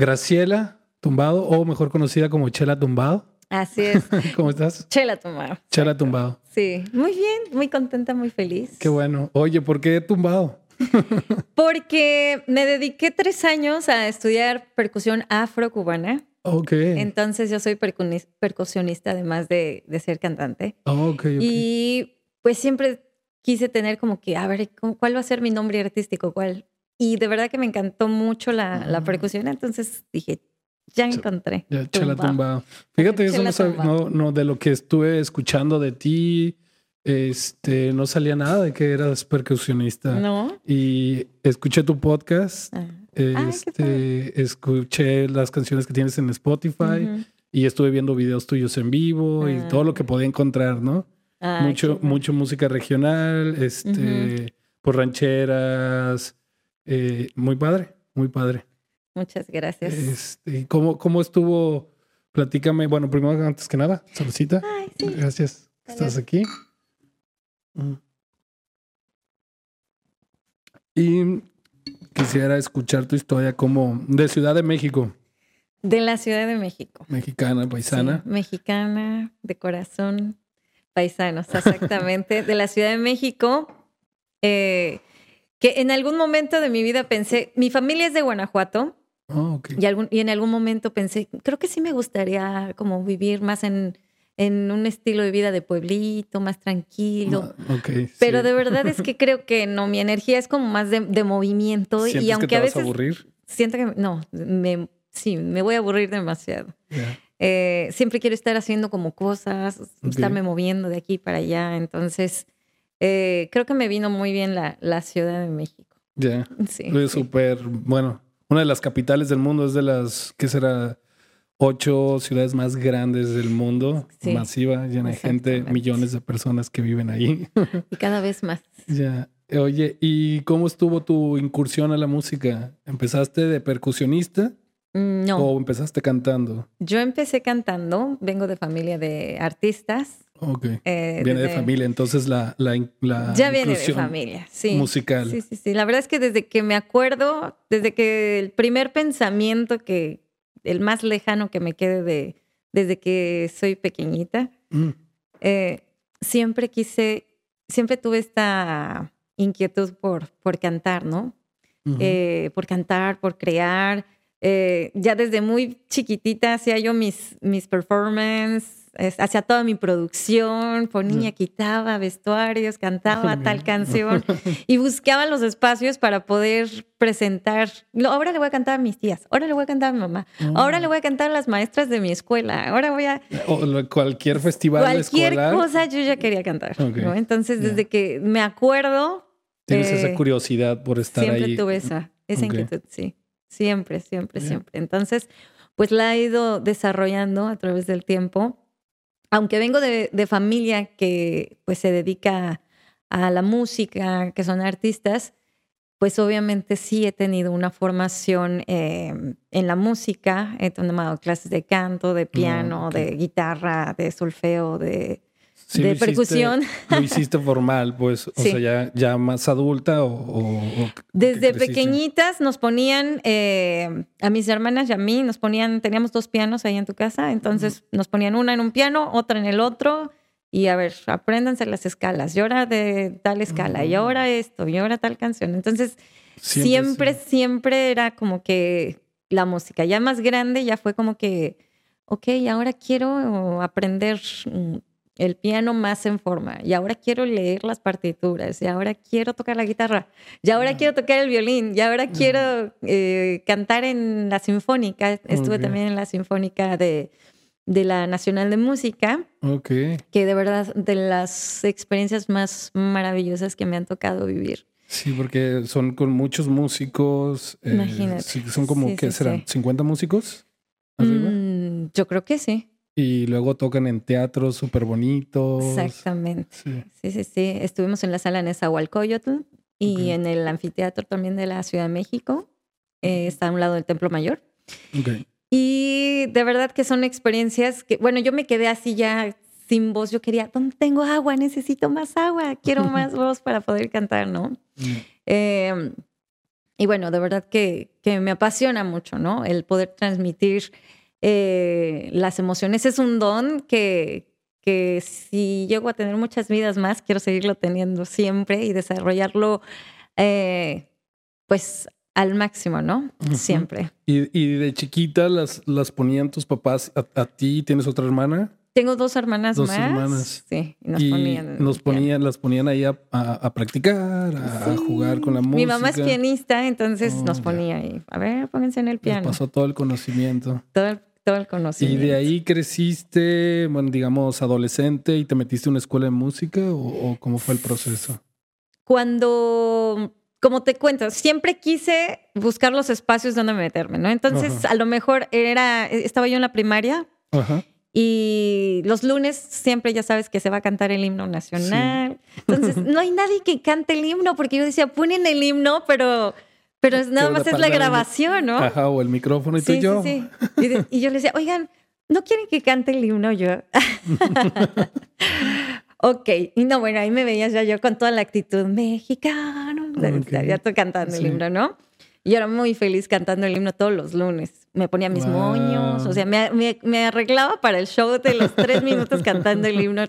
Graciela Tumbado, o mejor conocida como Chela Tumbado. Así es. ¿Cómo estás? Chela Tumbado. Chela Tumbado. Sí, muy bien, muy contenta, muy feliz. Qué bueno. Oye, ¿por qué Tumbado? Porque me dediqué tres años a estudiar percusión afro-cubana. Ok. Entonces yo soy percusionista además de, ser cantante. ok, Y pues siempre quise tener como que, a ver, ¿cuál va a ser mi nombre artístico? ¿Cuál? Y de verdad que me encantó mucho la, la ah. percusión, entonces dije, ya encontré. Ya, chela tumbado. Fíjate, eso no, no, de lo que estuve escuchando de ti, este, no salía nada de que eras percusionista. No. Y escuché tu podcast, ah. este, escuché las canciones que tienes en Spotify y estuve viendo videos tuyos en vivo y todo lo que ah. podía encontrar, ¿no? mucho, mucho música regional, este, por rancheras. Eh, muy padre, muy padre. Muchas gracias. Este, ¿cómo, ¿Cómo estuvo? Platícame. Bueno, primero, antes que nada, saludcita. Gracias. Estás aquí. Mm. Y quisiera escuchar tu historia como de Ciudad de México. De la Ciudad de México. Mexicana, paisana. mexicana, de corazón, paisanos, exactamente. de la Ciudad de México. Eh, que en algún momento de mi vida pensé, mi familia es de Guanajuato, Oh, y, algún, y en algún momento pensé, creo que sí me gustaría como vivir más en, en un estilo de vida de pueblito, más tranquilo. Ah, okay, Pero de verdad es que creo que no, mi energía es como más de, de movimiento. y aunque que te a veces... Vas a aburrir? Siento que no, me, sí, me voy a aburrir demasiado. Eh, siempre quiero estar haciendo como cosas, estarme moviendo de aquí para allá. Entonces, eh, creo que me vino muy bien la, la Ciudad de México. Ya. Sí. Es súper, bueno, una de las capitales del mundo, es de las, ¿qué será? Ocho ciudades más grandes del mundo, masiva, llena de gente, millones de personas que viven ahí. Y cada vez más. Ya. Oye, ¿y cómo estuvo tu incursión a la música? ¿Empezaste de percusionista? Mm, no. ¿O empezaste cantando? Yo empecé cantando, vengo de familia de artistas. Ok. Eh, viene de, familia, entonces la, la, Ya viene de familia, sí. Musical. Sí, sí, sí. La verdad es que desde que me acuerdo, desde que el primer pensamiento que, el más lejano que me quede de, desde que soy pequeñita, mm. eh, siempre quise, siempre tuve esta inquietud por, por cantar, ¿no? Eh, por cantar, por crear. ya desde muy chiquitita hacía yo mis, mis performances, hacía toda mi producción, ponía, quitaba vestuarios, cantaba tal canción y buscaba los espacios para poder presentar. Ahora le voy a cantar a mis tías, ahora le voy a cantar a mi mamá, ahora le voy a cantar a las maestras de mi escuela, ahora voy a... O cualquier festival Cualquier cosa yo ya quería cantar. Entonces, desde que me acuerdo... Tienes esa curiosidad por estar ahí. Siempre tuve esa, esa inquietud, sí. Siempre, siempre, siempre. Entonces, pues la he ido desarrollando a través del tiempo aunque vengo de, familia que pues se dedica a la música, que son artistas, pues obviamente sí he tenido una formación em, en la música, he tomado clases de canto, de piano, de guitarra, de solfeo, de de percusión. lo hiciste formal, pues, o sea, ya, ya más adulta o... Desde pequeñitas nos ponían, eh, a mis hermanas y a mí, nos ponían, teníamos dos pianos ahí en tu casa, entonces nos ponían una en un piano, otra en el otro, y a ver, apréndanse las escalas, y ahora de tal escala, y ahora esto, y ahora tal canción. Entonces, siempre, siempre, era como que la música, ya más grande, ya fue como que, ok, ahora quiero aprender mm, el piano más en forma y ahora quiero leer las partituras y ahora quiero tocar la guitarra y ahora quiero tocar el violín y ahora quiero eh, cantar en la sinfónica. Estuve también en la sinfónica de, de la Nacional de Música. Ok. Que de verdad de las experiencias más maravillosas que me han tocado vivir. Sí, porque son con muchos músicos. Eh, Imagínate. son como, ¿qué serán? ¿50 músicos? Mm, yo creo que sí. Y luego tocan en teatros súper bonitos. Exactamente. Sí. sí. sí, Estuvimos en la sala Nezahualcóyotl y en el anfiteatro también de la Ciudad de México. Eh, está a un lado del Templo Mayor. Okay. Y de verdad que son experiencias que, bueno, yo me quedé así ya sin voz. Yo quería, ¿dónde tengo agua? Necesito más agua. Quiero más voz para poder cantar, ¿no? Mm. Em, y bueno, de verdad que, que, me apasiona mucho, ¿no? El poder transmitir eh, las emociones. Es un don que, que si llego a tener muchas vidas más, quiero seguirlo teniendo siempre y desarrollarlo, eh, pues al máximo, ¿no? Siempre. ¿Y, ¿Y, de chiquita las, las ponían tus papás a, ti? ¿Tienes otra hermana? Tengo dos hermanas dos hermanas. Sí, y nos ponían. Nos ponían, las ponían ahí a, a, practicar, a, jugar con la música. Mi mamá es pianista, entonces oh, nos ponía ahí. A ver, pónganse en el piano. pasó todo el conocimiento. Todo todo el conocimiento. ¿Y de ahí creciste, bueno, digamos, adolescente y te metiste en una escuela de música o, cómo fue el proceso? Cuando como te cuento, siempre quise buscar los espacios donde meterme, ¿no? Entonces, a lo mejor era, estaba yo en la primaria Ajá. Y los lunes siempre ya sabes que se va a cantar el himno nacional. Entonces, no hay nadie que cante el himno porque yo decía, ponen el himno, pero, pero nada más es la grabación, ¿no? Ajá, o el micrófono y tú y yo. Sí, sí. Y, yo le decía, oigan, ¿no quieren que cante el himno yo? ok, y no, bueno, ahí me veías ya yo con toda la actitud mexicano, ya estoy cantando el himno, ¿no? Y era muy feliz cantando el himno todos los lunes. Me ponía mis moños, o sea, me, arreglaba para el show de los tres minutos cantando el himno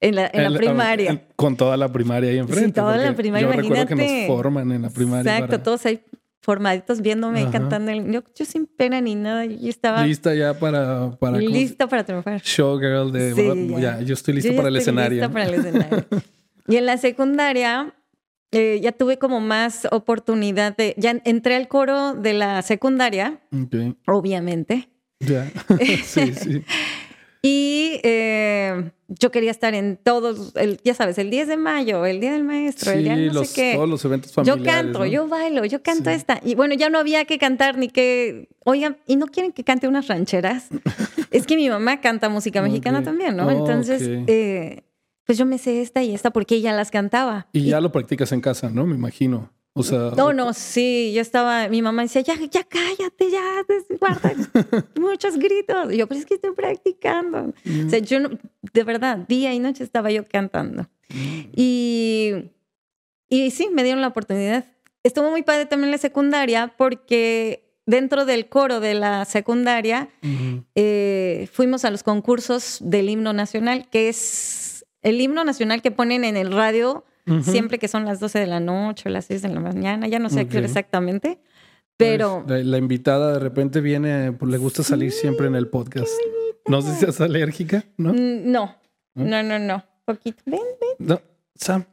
en la, primaria. con toda la primaria ahí enfrente. Sí, toda la primaria, yo imagínate. Recuerdo que nos forman en la primaria. Exacto, todos ahí formaditos viéndome cantando el yo, yo sin pena ni nada, yo estaba... Lista ya para... para lista para triunfar. Showgirl de... ya. yo estoy lista para el escenario. Lista para el escenario. y en la secundaria eh, ya tuve como más oportunidad de, ya entré al coro de la secundaria, obviamente. Ya, sí, sí. y eh, yo quería estar en todos, el, ya sabes, el 10 de mayo, el Día del Maestro, el día no los, sé qué. Todos los eventos familiares. Yo canto, yo bailo, yo canto esta. Y bueno, ya no había que cantar ni que, oigan, ¿y no quieren que cante unas rancheras? es que mi mamá canta música mexicana también, ¿no? Entonces, eh, pues yo me sé esta y esta porque ella las cantaba. Y ya lo practicas en casa, ¿no? Me imagino. O sea, no, no, sí, yo estaba, mi mamá decía, ya, ya cállate, ya, guarda muchos gritos. Y yo, pues es que estoy practicando. O sea, yo, de verdad, día y noche estaba yo cantando. Y, y sí, me dieron la oportunidad. Estuvo muy padre también la secundaria porque dentro del coro de la secundaria eh, fuimos a los concursos del himno nacional, que es el himno nacional que ponen en el radio siempre que son las 12 de la noche o las 6 de la mañana, ya no sé qué exactamente, pero... La, invitada de repente viene, pues le gusta salir siempre en el podcast. No sé si es alérgica, ¿no? Mm, no, no, no, no, poquito. Ven, ven. No, Sam,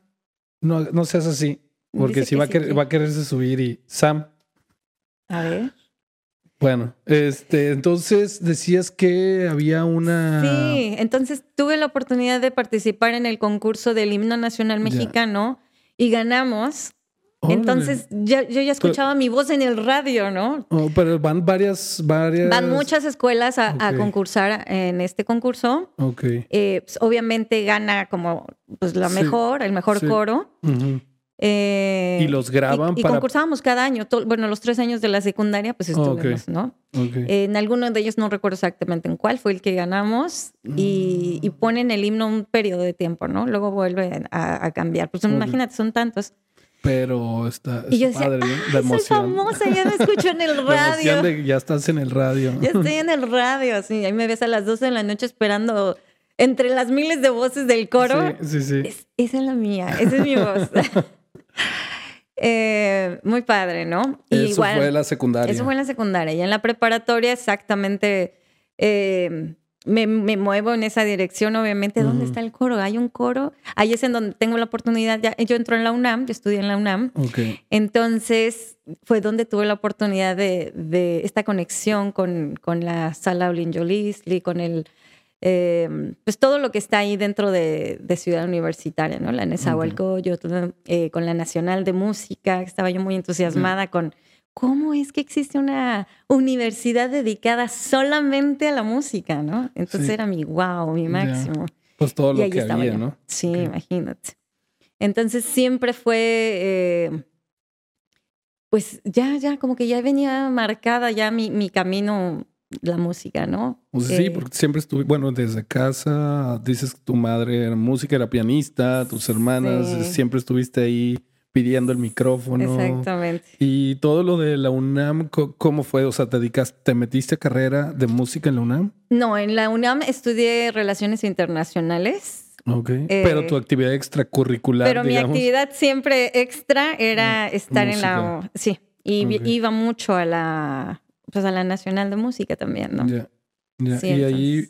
no, no seas así, porque si va, a querer, va a quererse subir y... Sam. A ver. Bueno, este, entonces decías que había una. Sí, entonces tuve la oportunidad de participar en el concurso del himno nacional mexicano y ganamos. Entonces yo ya escuchaba mi voz en el radio, ¿no? Oh, pero van varias, varias. Van muchas escuelas a, concursar en este concurso. Ok. Eh, pues, obviamente gana como pues la mejor, el mejor coro. Eh, y los graban y, y concursábamos cada año. bueno, los tres años de la secundaria, pues estuvimos, ¿no? en alguno de ellos no recuerdo exactamente en cuál fue el que ganamos y, mm. ponen el himno un periodo de tiempo, ¿no? Luego vuelven a, cambiar. Pues imagínate, son tantos. Pero está, padre, ¿no? Soy famosa, ya me escucho en el radio. ya estás en el radio. Ya estoy en el radio, sí. Ahí me ves a las 12 de la noche esperando entre las miles de voces del coro. Sí, sí, sí. esa es la mía, esa es mi voz. Eh, muy padre, ¿no? eso fue la secundaria. Eso fue en la secundaria. Y en la preparatoria exactamente eh, me, muevo en esa dirección, obviamente. ¿Dónde está el coro? Hay un coro. Ahí es en donde tengo la oportunidad. Ya, yo entro en la UNAM, yo estudié en la UNAM. Entonces fue donde tuve la oportunidad de, esta conexión con, con la sala Olin Jolisli, con el eh, pues todo lo que está ahí dentro de, Ciudad Universitaria, ¿no? La Nezahualcóyotl, eh, con la Nacional de Música, estaba yo muy entusiasmada con cómo es que existe una universidad dedicada solamente a la música, ¿no? Entonces era mi wow, mi máximo. Pues todo lo que había, ¿no? Sí, imagínate. Entonces siempre fue, eh, pues ya, ya, como que ya venía marcada ya mi, mi camino la música, ¿no? sí, porque siempre estuve, bueno, desde casa, dices que tu madre era música, era pianista, tus hermanas, siempre estuviste ahí pidiendo el micrófono. Exactamente. Y todo lo de la UNAM, ¿cómo fue? O sea, ¿te dedicaste, te metiste a carrera de música en la UNAM? No, en la UNAM estudié Relaciones Internacionales. Ok. Eh, pero tu actividad extracurricular. Pero mi actividad siempre extra era mm, estar en la. Sí. Y iba mucho a la. Pues a la Nacional de Música también, ¿no? Ya. y ahí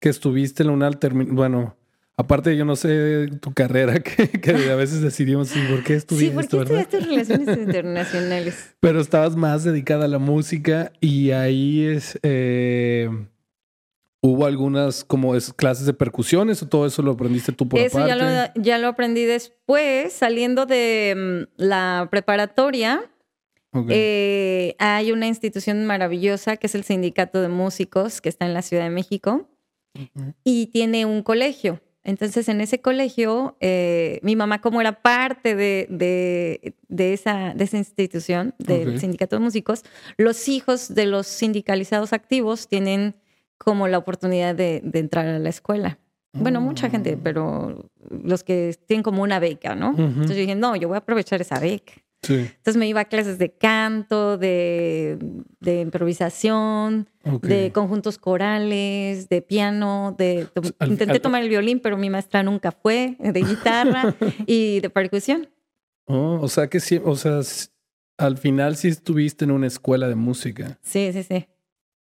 que estuviste en la UNAM, bueno Aparte, yo no sé tu carrera, que, a veces decidimos por qué estudiaste. Sí, ¿por qué estudiaste relaciones internacionales? Pero estabas más dedicada a la música y ahí es. Eh, ¿Hubo algunas como clases de percusiones o todo eso lo aprendiste tú por eso aparte? Ya lo, ya lo aprendí después, saliendo de mm, la preparatoria. Eh, hay una institución maravillosa que es el Sindicato de Músicos que está en la Ciudad de México y tiene un colegio. Entonces, en ese colegio, eh, mi mamá, como era parte de, de, esa, de esa institución, del sindicato de músicos, los hijos de los sindicalizados activos tienen como la oportunidad de, entrar a la escuela. Bueno, mucha gente, ah. pero los que tienen como una beca, ¿no? Entonces yo dije, no, yo voy a aprovechar esa beca. Entonces me iba a clases de canto, de, improvisación, de conjuntos corales, de piano, de, intenté tomar el violín, pero mi maestra nunca fue, de guitarra y de percusión. Oh, o sea que sí, o sea, al final sí estuviste en una escuela de música. Sí, sí, sí.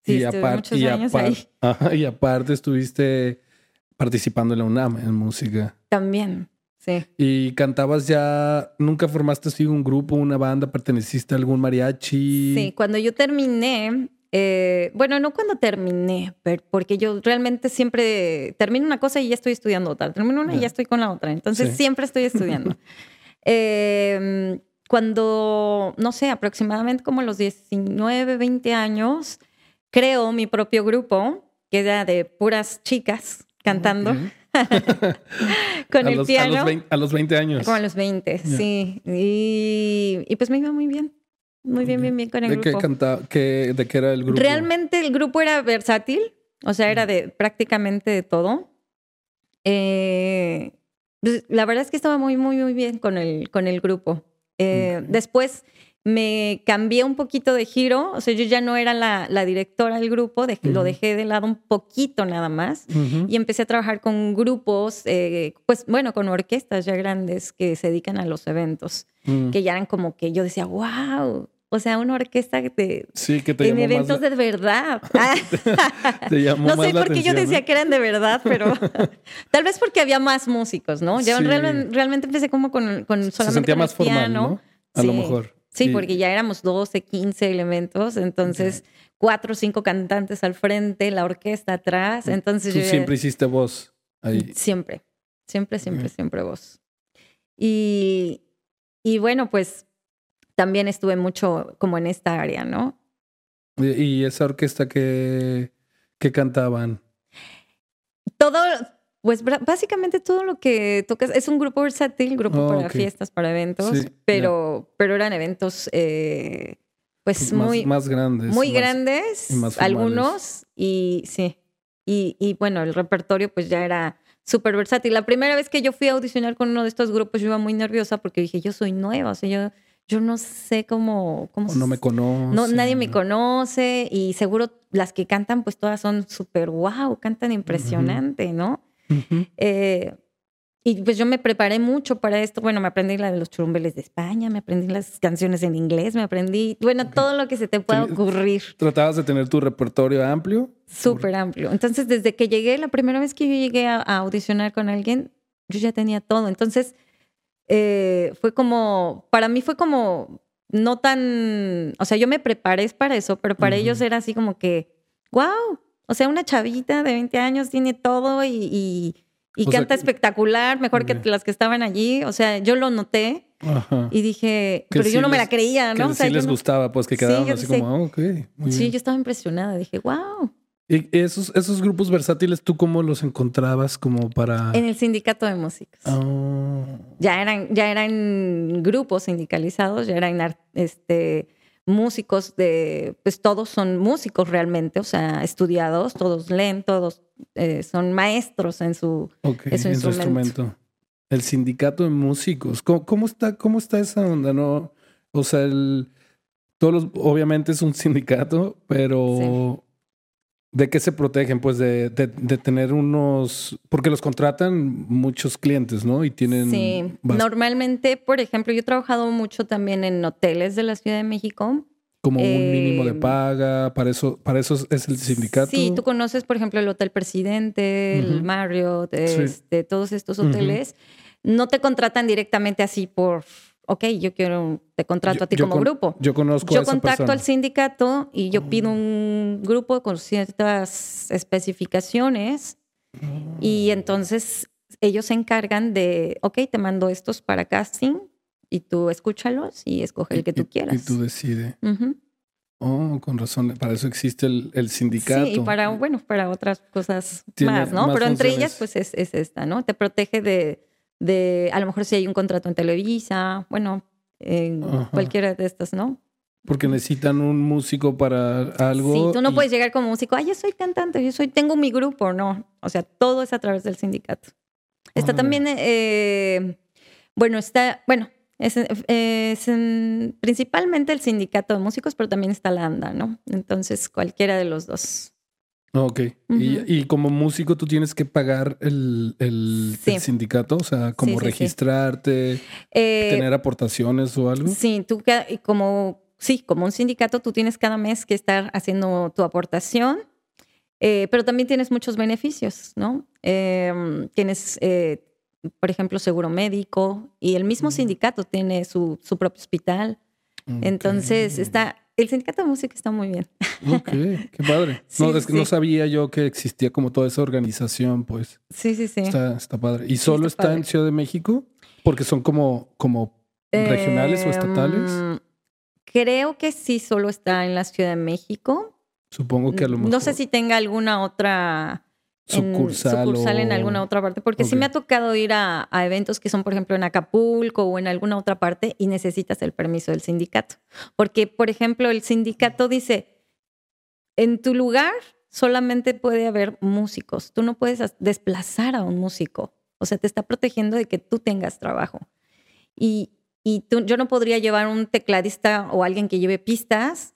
Sí, y, aparte, y, y aparte estuviste participando en la UNAM en música. También. Sí. Y cantabas ya, nunca formaste así un grupo, una banda, perteneciste a algún mariachi. Sí, cuando yo terminé, eh, bueno, no cuando terminé, porque yo realmente siempre termino una cosa y ya estoy estudiando otra, termino una y ya estoy con la otra, entonces siempre estoy estudiando. Em, cuando, no sé, aproximadamente como los 19, 20 años, creo mi propio grupo, que era de puras chicas cantando. con el piano. A los, 20, años. Como a los 20, sí. Y, pues me iba muy bien. Muy bien, bien, bien con el ¿De grupo. Qué canta, ¿De qué era el grupo? Realmente el grupo era versátil, o sea, era de prácticamente de todo. Eh, pues, la verdad es que estaba muy, muy, muy bien con el, con el grupo. Eh, después me cambié un poquito de giro, o sea, yo ya no era la, directora del grupo, lo dejé de lado un poquito nada más y empecé a trabajar con grupos, eh, pues bueno, con orquestas ya grandes que se dedican a los eventos, mm. que ya eran como que yo decía, wow, o sea, una orquesta de, sí, que te en eventos de verdad. no sé por qué yo decía que eran de verdad, pero tal vez porque había más músicos, ¿no? Yo realmente, empecé como con, con solamente Se sentía más formal, ¿no? A lo mejor. Sí, porque ya éramos 12, 15 elementos, entonces cuatro o cinco cantantes al frente, la orquesta atrás, entonces Tú siempre hiciste voz ahí. Siempre, siempre, siempre, siempre voz. Y, y bueno, pues también estuve mucho como en esta área, ¿no? ¿Y esa orquesta que, que cantaban? Todo, pues básicamente todo lo que tocas es un grupo versátil, grupo oh, para fiestas, para eventos, pero, pero eran eventos eh, pues muy más grandes. Muy grandes, algunos, y sí. Y, y, bueno, el repertorio pues ya era súper versátil. La primera vez que yo fui a audicionar con uno de estos grupos yo iba muy nerviosa porque dije, yo soy nueva, o sea, yo, yo no sé cómo... cómo no me conoce. No, nadie me conoce y seguro las que cantan pues todas son súper wow, cantan impresionante, ¿no? Eh, y pues yo me preparé mucho para esto. Bueno, me aprendí la de los churumbeles de España, me aprendí las canciones en inglés, me aprendí, bueno, todo lo que se te pueda ocurrir. ¿Tratabas de tener tu repertorio amplio? Súper amplio. Entonces, desde que llegué, la primera vez que yo llegué a, audicionar con alguien, yo ya tenía todo. Entonces, eh, fue como, para mí fue como no tan, o sea, yo me preparé para eso, pero para ellos era así como que, wow, o sea, una chavita de 20 años tiene todo y, canta espectacular, mejor que las que estaban allí. O sea, yo lo noté y dije, pero yo no me la creía, ¿no? Que sí les gustaba, pues que quedaban así como, ah, ok. sí, yo estaba impresionada. Dije, wow. ¿Y esos, esos grupos versátiles, tú cómo los encontrabas como para...? En el sindicato de músicos. Oh. Ya, eran, ya eran grupos sindicalizados, ya eran este, músicos de, pues todos son músicos realmente, o sea, estudiados, todos leen, todos eh, son maestros en su, instrumento. El sindicato de músicos. ¿Cómo, está, cómo está esa onda? No, o sea, el, todos obviamente es un sindicato, pero ¿de qué se protegen? Pues de, tener unos, porque los contratan muchos clientes, ¿no? Y tienen... Sí, normalmente, por ejemplo, yo he trabajado mucho también en hoteles de la Ciudad de México como un mínimo de eh, paga, para eso, para eso es el sindicato. Sí, tú conoces, por ejemplo, el Hotel Presidente, el Marriott, este, todos estos hoteles. No te contratan directamente así por, ok, yo quiero, te contrato a ti como grupo. Yo conozco Yo a esa contacto al sindicato y yo pido un grupo con ciertas especificaciones y entonces ellos se encargan de, ok, te mando estos para casting y tú escúchalos y escoge el que tú quieras. Y tú decides. Oh, con razón. Para eso existe el, sindicato. Sí, y para, bueno, para otras cosas más, ¿no? Pero entre ellas, pues es, esta, ¿no? Te protege de, de, a lo mejor si hay un contrato en Televisa, bueno, en cualquiera de estas, ¿no? Porque necesitan un músico para algo. Sí, tú no puedes llegar como músico, ay, yo soy cantante, yo soy, tengo mi grupo, no. O sea, todo es a través del sindicato. Está también, eh, bueno, está, bueno, es, principalmente el sindicato de músicos, pero también está la ANDA, ¿no? Entonces, cualquiera de los dos. Ok. y, como músico tú tienes que pagar el, sindicato, o sea, como registrarte, eh, tener aportaciones o algo. Sí, tú como, sí, como un sindicato tú tienes cada mes que estar haciendo tu aportación, eh, pero también tienes muchos beneficios, ¿no? Em, tienes eh, por ejemplo, seguro médico y el mismo sindicato tiene su, su propio hospital. Entonces, está, el sindicato de música está muy bien. Ok, qué padre. no, es que no sabía yo que existía como toda esa organización, pues. Sí, sí, sí. Está, está padre. ¿Y solo está, en Ciudad de México? Porque son como, como regionales o estatales. Em, creo que sí, solo está en la Ciudad de México. Supongo que a lo mejor. No sé si tenga alguna otra sucursal, en, alguna otra parte, porque sí me ha tocado ir a, eventos que son, por ejemplo, en Acapulco o en alguna otra parte y necesitas el permiso del sindicato. Porque, por ejemplo, el sindicato dice, en tu lugar solamente puede haber músicos, tú no puedes desplazar a un músico, o sea, te está protegiendo de que tú tengas trabajo. Y, y yo no podría llevar un tecladista o alguien que lleve pistas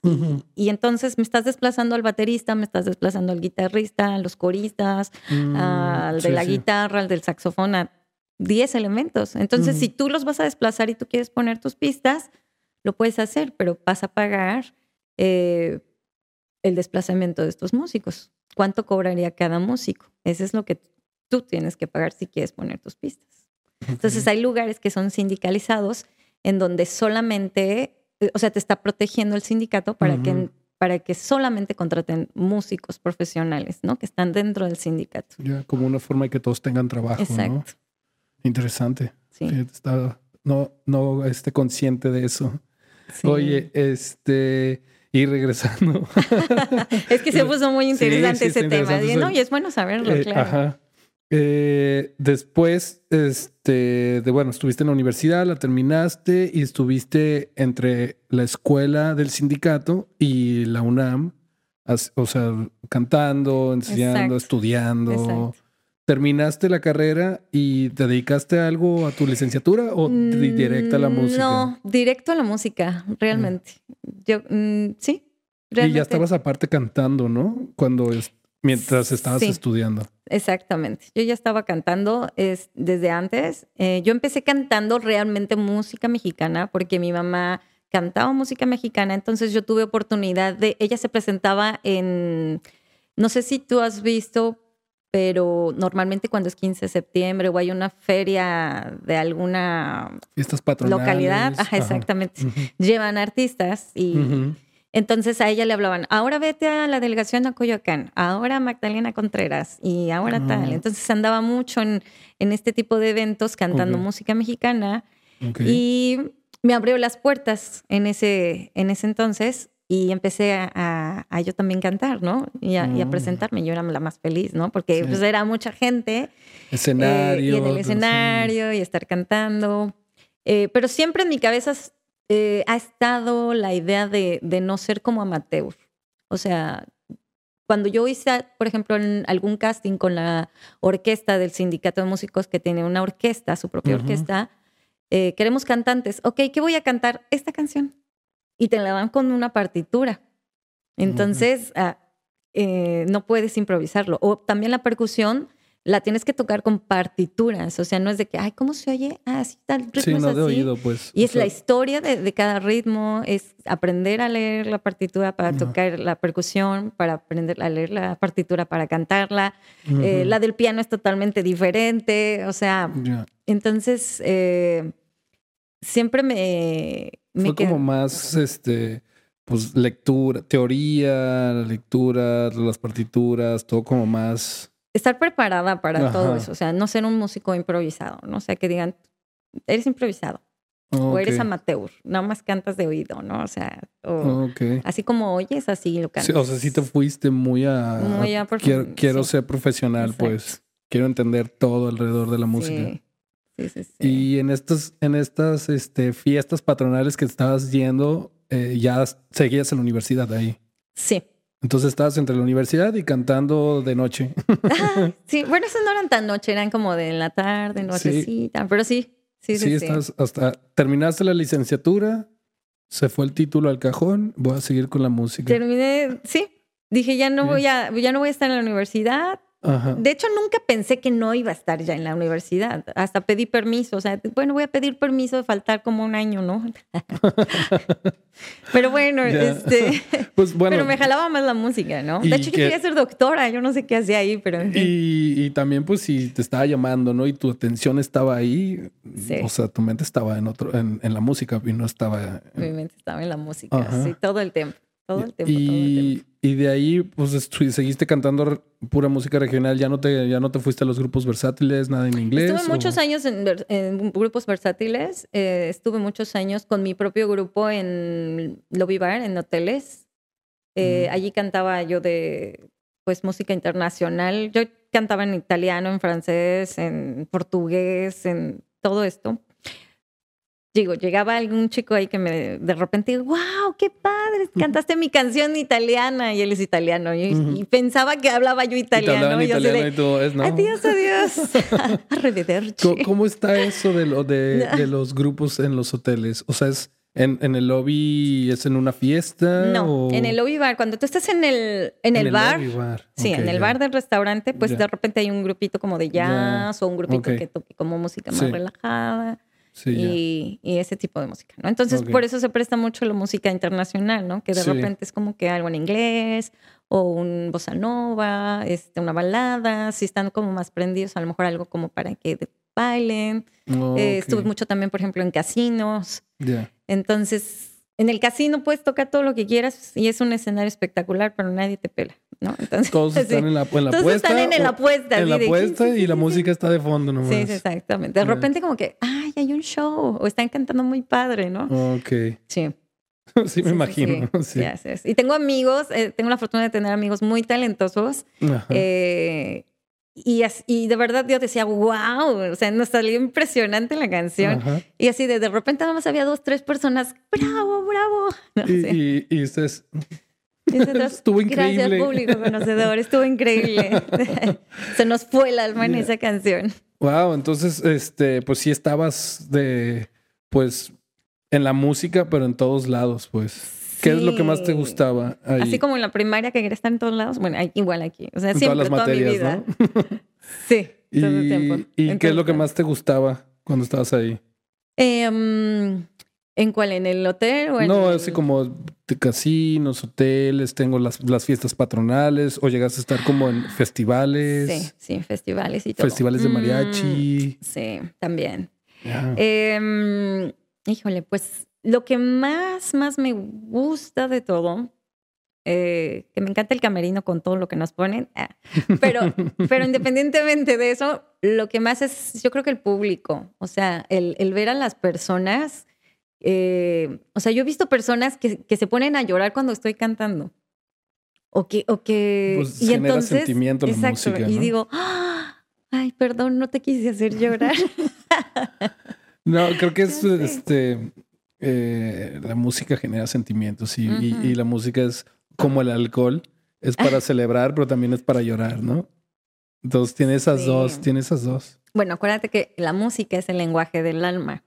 y, entonces me estás desplazando al baterista, me estás desplazando al guitarrista, a los coristas, mm, al de la guitarra, al del saxofón, a 10 elementos. Entonces, si tú los vas a desplazar y tú quieres poner tus pistas, lo puedes hacer, pero vas a pagar eh, el desplazamiento de estos músicos. ¿Cuánto cobraría cada músico? Eso es lo que tú tienes que pagar si quieres poner tus pistas. Entonces hay lugares que son sindicalizados en donde solamente, eh, o sea, te está protegiendo el sindicato para, que, para que solamente contraten músicos profesionales, ¿no? Que están dentro del sindicato. Ya, como una forma de que todos tengan trabajo, Exacto. Interesante. Sí. Está, no, no esté consciente de eso. Oye, este... Y regresando. es que se puso muy interesante ese tema. ¿no? Y es bueno saberlo, eh, claro. Ajá. Eh, después, este, de bueno, estuviste en la universidad, la terminaste y estuviste entre la escuela del sindicato y la UNAM, o sea, cantando, enseñando, estudiando. ¿Terminaste la carrera y te dedicaste a algo a tu licenciatura o mm, directo a la música? No, directo a la música, realmente. Yo, mm, sí. Y ya estabas aparte cantando, ¿no? Cuando mientras estabas estudiando. Exactamente. Yo ya estaba cantando es, desde antes. Eh, yo empecé cantando realmente música mexicana porque mi mamá cantaba música mexicana, entonces yo tuve oportunidad de, ella se presentaba en, no sé si tú has visto, pero normalmente cuando es 15 de septiembre o hay una feria de alguna localidad, ajá, exactamente, llevan artistas y... Entonces a ella le hablaban, ahora vete a la delegación a Coyoacán, ahora Magdalena Contreras y ahora tal. Entonces andaba mucho en, este tipo de eventos cantando música mexicana y me abrió las puertas en ese, en ese entonces y empecé a, yo también cantar, ¿no? Y a, mm. presentarme. Yo era la más feliz, ¿no? Porque pues, era mucha gente. Escenario. Eh, y en el escenario y estar cantando. Eh, pero siempre en mi cabeza eh, ha estado la idea de, no ser como amateur. O sea, cuando yo hice, por ejemplo, en algún casting con la orquesta del sindicato de músicos que tiene una orquesta, su propia orquesta, eh, queremos cantantes. Ok, ¿qué voy a cantar? Esta canción. Y te la dan con una partitura. Entonces, ah, eh, no puedes improvisarlo. O también la percusión la tienes que tocar con partituras, o sea, no es de que, ay, ¿cómo se oye? Ah, sí, tal ritmo sí, no de oído, pues. Y es la historia de, cada ritmo, es aprender a leer la partitura para tocar la percusión, para aprender a leer la partitura para cantarla. Eh, la del piano es totalmente diferente, o sea, entonces eh, siempre me... Fue como más, este, pues, lectura, teoría, lectura, las partituras, todo como más estar preparada para todo eso, o sea, no ser un músico improvisado, ¿no? O sea, que digan, eres improvisado. o eres amateur, nada más cantas de oído, ¿no? O sea, así como oyes, así lo cantas. o sea, sí te fuiste muy a... Muy a, quiero, ser profesional, pues. Quiero entender todo alrededor de la música. Sí. Sí, sí, y en estas, en estas este, fiestas patronales que estabas yendo, eh, ya seguías en la universidad ahí. Sí, entonces estabas entre la universidad y cantando de noche. sí, bueno, esos no eran tan noche, eran como de la tarde, nochecita, pero sí, sí, sí. Sí, estás hasta terminaste la licenciatura, se fue el título al cajón, voy a seguir con la música. Terminé, sí. Dije, ya no voy a, ya no voy a estar en la universidad, de hecho, nunca pensé que no iba a estar ya en la universidad. Hasta pedí permiso. O sea, bueno, voy a pedir permiso de faltar como un año, ¿no? pero bueno, este. Pues bueno. Pero me jalaba más la música, ¿no? De hecho, yo quería ser doctora. Yo no sé qué hacía ahí, pero. Y, también, pues, si te estaba llamando, ¿no? Y tu atención estaba ahí. O sea, tu mente estaba en otro, en, la música y no estaba. Mi mente estaba en la música, sí, todo el tiempo. Todo el tiempo, y, todo el tiempo. Y de ahí, pues seguiste cantando pura música regional. Ya no te, ya no te fuiste a los grupos versátiles, nada en inglés. Estuve muchos años en, grupos versátiles. Eh, estuve muchos años con mi propio grupo en lobby bar, en hoteles. Eh, allí cantaba yo de pues música internacional. Yo cantaba en italiano, en francés, en portugués, en todo esto digo, llegaba algún chico ahí que me de repente, wow, qué padre, cantaste mi canción italiana y él es italiano y, pensaba que hablaba yo italiano. y, yo italiano y tú, es, no. Adiós, adiós. Arrivederci. ¿Cómo, está eso de, lo, de, de, los grupos en los hoteles? O sea, es en, en, el lobby, es en una fiesta. No, en el lobby bar. Cuando tú estás en el, en, el, bar, sí, en el bar del restaurante, pues de repente hay un grupito como de jazz o un grupito que toque como música más relajada y, ese tipo de música, ¿no? Entonces, por eso se presta mucho la música internacional, ¿no? Que de repente es como que algo en inglés o un bossa nova, este, una balada, si están como más prendidos, a lo mejor algo como para que bailen. Eh, estuve mucho también, por ejemplo, en casinos. Entonces, en el casino puedes tocar todo lo que quieras y es un escenario espectacular, pero nadie te pela. ¿no? Entonces, Todos están en la, en la Todos están en la apuesta. En la apuesta y la música está de fondo nomás. Sí, exactamente. De repente como que, ay, hay un show o están cantando muy padre, ¿no? Ok. Sí. sí, me imagino. Sí. Y tengo amigos, eh, tengo la fortuna de tener amigos muy talentosos. Eh, y, y de verdad yo decía, wow, o sea, nos salió impresionante la canción. Y así de, de repente nada más había dos, tres personas, bravo, bravo. y, y, ustedes... estuvo increíble. Gracias, público conocedor, estuvo increíble. Se nos fue el alma en esa canción. Wow, entonces, este, pues sí estabas de, pues, en la música, pero en todos lados, pues. ¿Qué es lo que más te gustaba ahí? Así como en la primaria que quería estar en todos lados, bueno, igual aquí. O sea, en siempre, todas las materias, toda mi vida. ¿no? sí, todo el tiempo. ¿Y qué es lo que más te gustaba cuando estabas ahí? Em, ¿En cuál? ¿En el hotel o en No, así como casinos, hoteles, tengo las, las, fiestas patronales, o llegaste a estar como en festivales. Sí, sí, festivales y todo. Festivales de mariachi. Mm, sí, también. Eh, híjole, pues lo que más, más me gusta de todo, eh, que me encanta el camerino con todo lo que nos ponen, ah, pero, pero independientemente de eso, lo que más es, yo creo que el público, o sea, el, el ver a las personas, eh, o sea, yo he visto personas que, que, se ponen a llorar cuando estoy cantando. O que, o que, pues y entonces, sentimiento la música, y digo, ¡Ah! ay, perdón, no te quise hacer llorar. no, creo que es, este, eh, la música genera sentimientos y, la música es como el alcohol. Es para celebrar, pero también es para llorar, ¿no? Entonces tiene esas dos, tiene esas dos. Bueno, acuérdate que la música es el lenguaje del alma.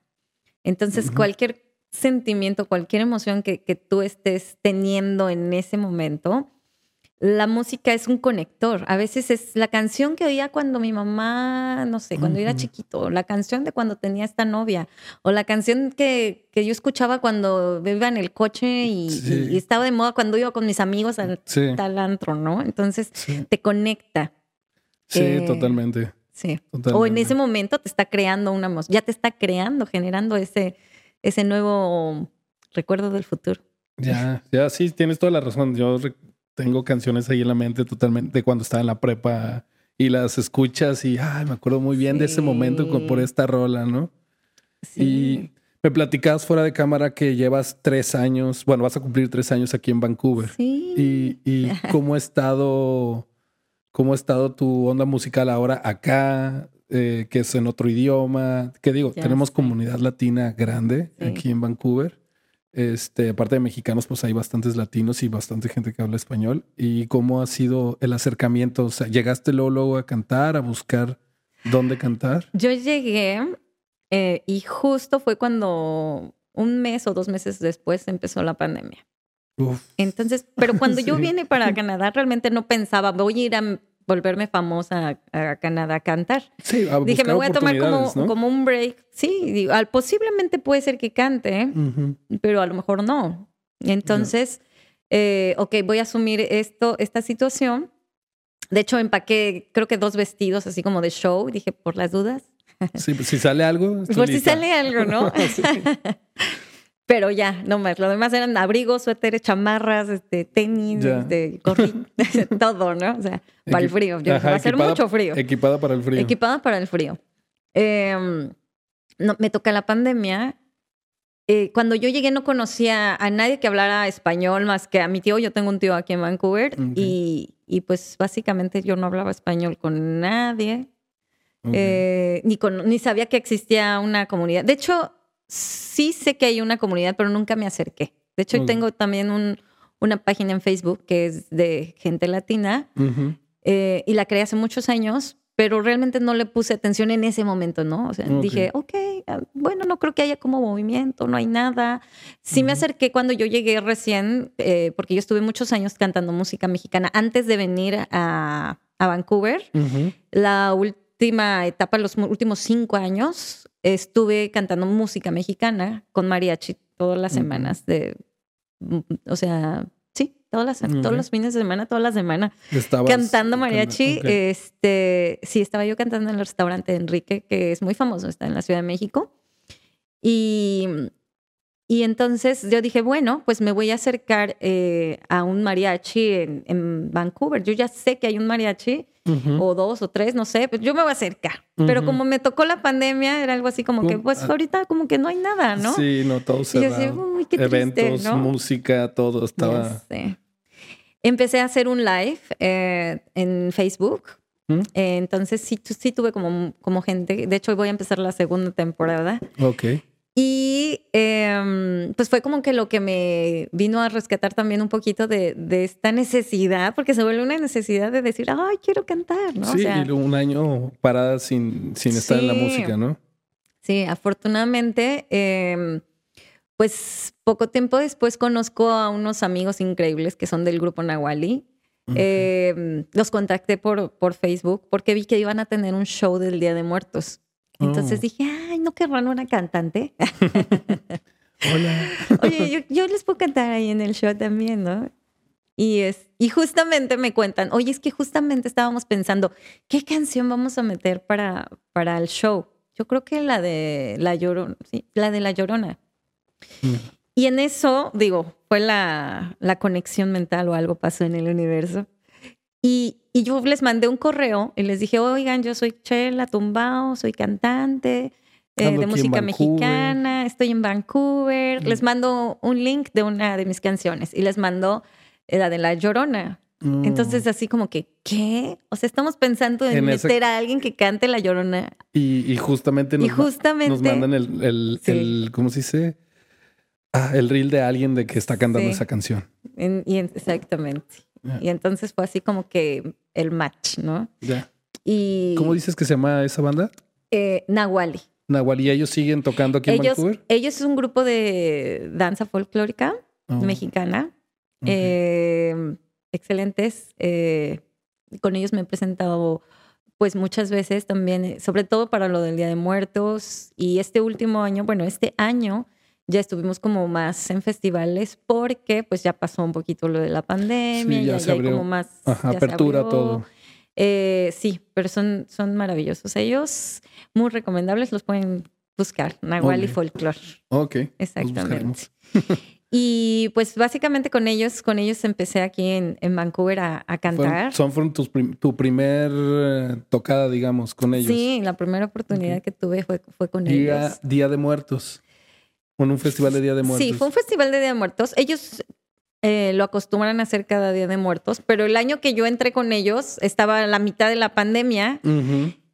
Entonces, cualquier sentimiento, cualquier emoción que, que, tú estés teniendo en ese momento, la música es un conector. A veces es la canción que oía cuando mi mamá, no sé, cuando era chiquito, la canción de cuando tenía esta novia, o la canción que, que yo escuchaba cuando iba en el coche y, estaba de moda cuando iba con mis amigos al tal antro, ¿no? Entonces te conecta. Sí, eh, totalmente. Sí. O en ese momento te está creando una emoción, ya te está creando, generando ese, ese nuevo recuerdo del futuro. Ya, ya, sí, tienes toda la razón. Yo tengo canciones ahí en la mente totalmente cuando estaba en la prepa y las escuchas y ay, me acuerdo muy bien de ese momento por esta rola, ¿no? Sí. Y me platicabas fuera de cámara que llevas tres años, bueno, vas a cumplir tres años aquí en Vancouver. Sí. Y, y cómo ha estado, cómo ha estado tu onda musical ahora acá, eh, que es en otro idioma. Que digo, tenemos comunidad latina grande aquí en Vancouver. Este, aparte de mexicanos, pues hay bastantes latinos y bastante gente que habla español. ¿Y cómo ha sido el acercamiento? O sea, ¿llegaste luego, a cantar, a buscar dónde cantar? Yo llegué eh, y justo fue cuando un mes o dos meses después empezó la pandemia. Entonces, pero cuando yo vine para Canadá, realmente no pensaba, voy a ir a volverme famosa a, Canadá a cantar. Sí, a Dije, me voy a tomar como, como un break. Sí, digo, posiblemente puede ser que cante, pero a lo mejor no. Entonces, eh, ok, voy a asumir esto, esta situación. De hecho, empaqué, creo que dos vestidos así como de show. Dije, por las dudas. Sí, pues si sale algo. Por si sale algo, ¿no? Pero ya, no más. Lo demás eran abrigos, suéteres, chamarras, este, tenis, este, todo, ¿no? O sea, para el frío. va a ser mucho frío. Equipada para el frío. Equipada para el frío. Em, no, me toca la pandemia. Eh, cuando yo llegué no conocía a nadie que hablara español más que a mi tío. Yo tengo un tío aquí en Vancouver y, y, pues básicamente yo no hablaba español con nadie. Eh, ni, con, ni sabía que existía una comunidad. De hecho, sí sé que hay una comunidad, pero nunca me acerqué. De hecho, tengo también un, una página en Facebook que es de gente latina eh, y la creé hace muchos años, pero realmente no le puse atención en ese momento, ¿no? O sea, dije, ok, ah, bueno, no creo que haya como movimiento, no hay nada. Sí me acerqué cuando yo llegué recién, eh, porque yo estuve muchos años cantando música mexicana antes de venir a, a Vancouver. La última etapa, los últimos cinco años, estuve cantando música mexicana con mariachi todas las semanas de, o sea, sí, todas las, todos los fines de semana, todas las semanas. Cantando mariachi, este, sí, estaba yo cantando en el restaurante de Enrique, que es muy famoso, está en la Ciudad de México. Y, y entonces yo dije, bueno, pues me voy a acercar eh, a un mariachi en, en Vancouver. Yo ya sé que hay un mariachi o dos o tres, no sé, pues yo me voy a acercar. Pero como me tocó la pandemia, era algo así como que, pues ah. ahorita como que no hay nada, ¿no? Sí, no, todo cerrado. Uy, qué Eventos, música, todo estaba... Empecé a hacer un live eh, en Facebook. ¿Mm? entonces sí, sí tuve como, como gente. De hecho, hoy voy a empezar la segunda temporada. Ok. Y em, pues fue como que lo que me vino a rescatar también un poquito de, esta necesidad, porque se vuelve una necesidad de decir, ay, quiero cantar, ¿no? Sí, y un año parada sin, sin estar en la música, ¿no? Sí, afortunadamente, em, pues poco tiempo después conozco a unos amigos increíbles que son del grupo Nahuali. Em, los contacté por, por Facebook porque vi que iban a tener un show del Día de Muertos. Entonces oh. dije, ay, no querrán una cantante. Hola. Oye, yo, les puedo cantar ahí en el show también, ¿no? Y, es, y justamente me cuentan, oye, es que justamente estábamos pensando, ¿qué canción vamos a meter para, para el show? Yo creo que la de La Llorona, sí, la de La Llorona. Mm. Y en eso, digo, fue la, la conexión mental o algo pasó en el universo. Y, y yo les mandé un correo y les dije, oigan, yo soy Chela Tumbao, soy cantante eh, de música mexicana, estoy en Vancouver. Les mando un link de una de mis canciones y les mando la de La Llorona. Mm. Entonces, así como que, ¿qué? O sea, estamos pensando en, meter a alguien que cante La Llorona. Y, justamente, nos, justamente nos mandan el, el, ¿cómo se dice? Ah, el reel de alguien de que está cantando esa canción. y exactamente. Y entonces fue así como que el match, ¿no? Ya. Y, ¿Cómo dices que se llama esa banda? Eh, Nahuali. Nahuali, ellos siguen tocando aquí en ellos, Vancouver? Ellos es un grupo de danza folclórica Oh, mexicana. Eh, excelentes. eh, con ellos me he presentado pues muchas veces también, eh, sobre todo para lo del Día de Muertos. Y este último año, bueno, este año ya estuvimos como más en festivales porque pues ya pasó un poquito lo de la pandemia, Sí, ya ya, se ya hay como más Ajá, ya se apertura, abrió. todo. Eh, sí, pero son, son maravillosos. Ellos, muy recomendables, los pueden buscar. Nahual y. Folklore. Ok. Exactamente. Y pues básicamente con ellos, con ellos empecé aquí en, en Vancouver a, a Fueron- cantar. son fueron tus prim- tu primer eh, tocada, digamos, con ellos. Sí, la primera oportunidad que tuve fue, fue con Día, ellos. Día de Muertos. En un festival de Día de Muertos. Sí, fue un festival de Día de Muertos. Ellos eh, lo acostumbran a hacer cada Día de Muertos, pero el año que yo entré con ellos estaba a la mitad de la pandemia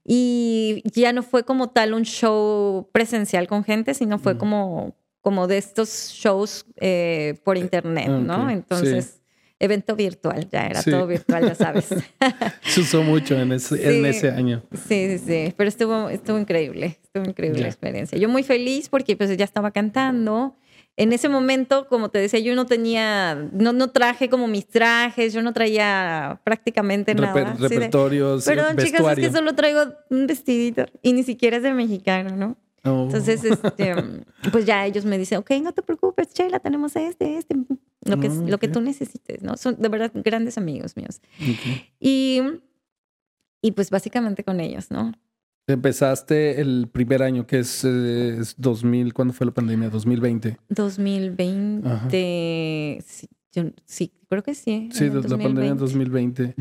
y ya no fue como tal un show presencial con gente, sino fue Mm. como, como de estos shows eh, por internet, ah, ¿no? Entonces, evento virtual, ya era Sí. todo virtual, ya sabes. Se usó mucho en ese, en Sí. ese año. Sí, sí, sí, pero estuvo, estuvo increíble, estuvo increíble Ya. la experiencia. Yo muy feliz porque pues ya estaba cantando. En ese momento, como te decía, yo no tenía, no, no traje como mis trajes, yo no traía prácticamente Reper- nada. así de, repertorios, Perdón, chicas, es vestuario. que solo traigo un vestidito y ni siquiera es de mexicano, ¿no? Oh. Entonces, este, pues ya ellos me dicen, ok, no te preocupes, Sheila, tenemos este, este, lo que, Ah, lo que tú necesites, ¿no? Son de verdad grandes amigos míos. Ok. Y, y pues básicamente con ellos, ¿no? Empezaste el primer año, que es, eh, es 2000, ¿cuándo fue la pandemia? 2020. 2020, sí, yo- sí, creo que sí. Sí, el la pandemia en 2020.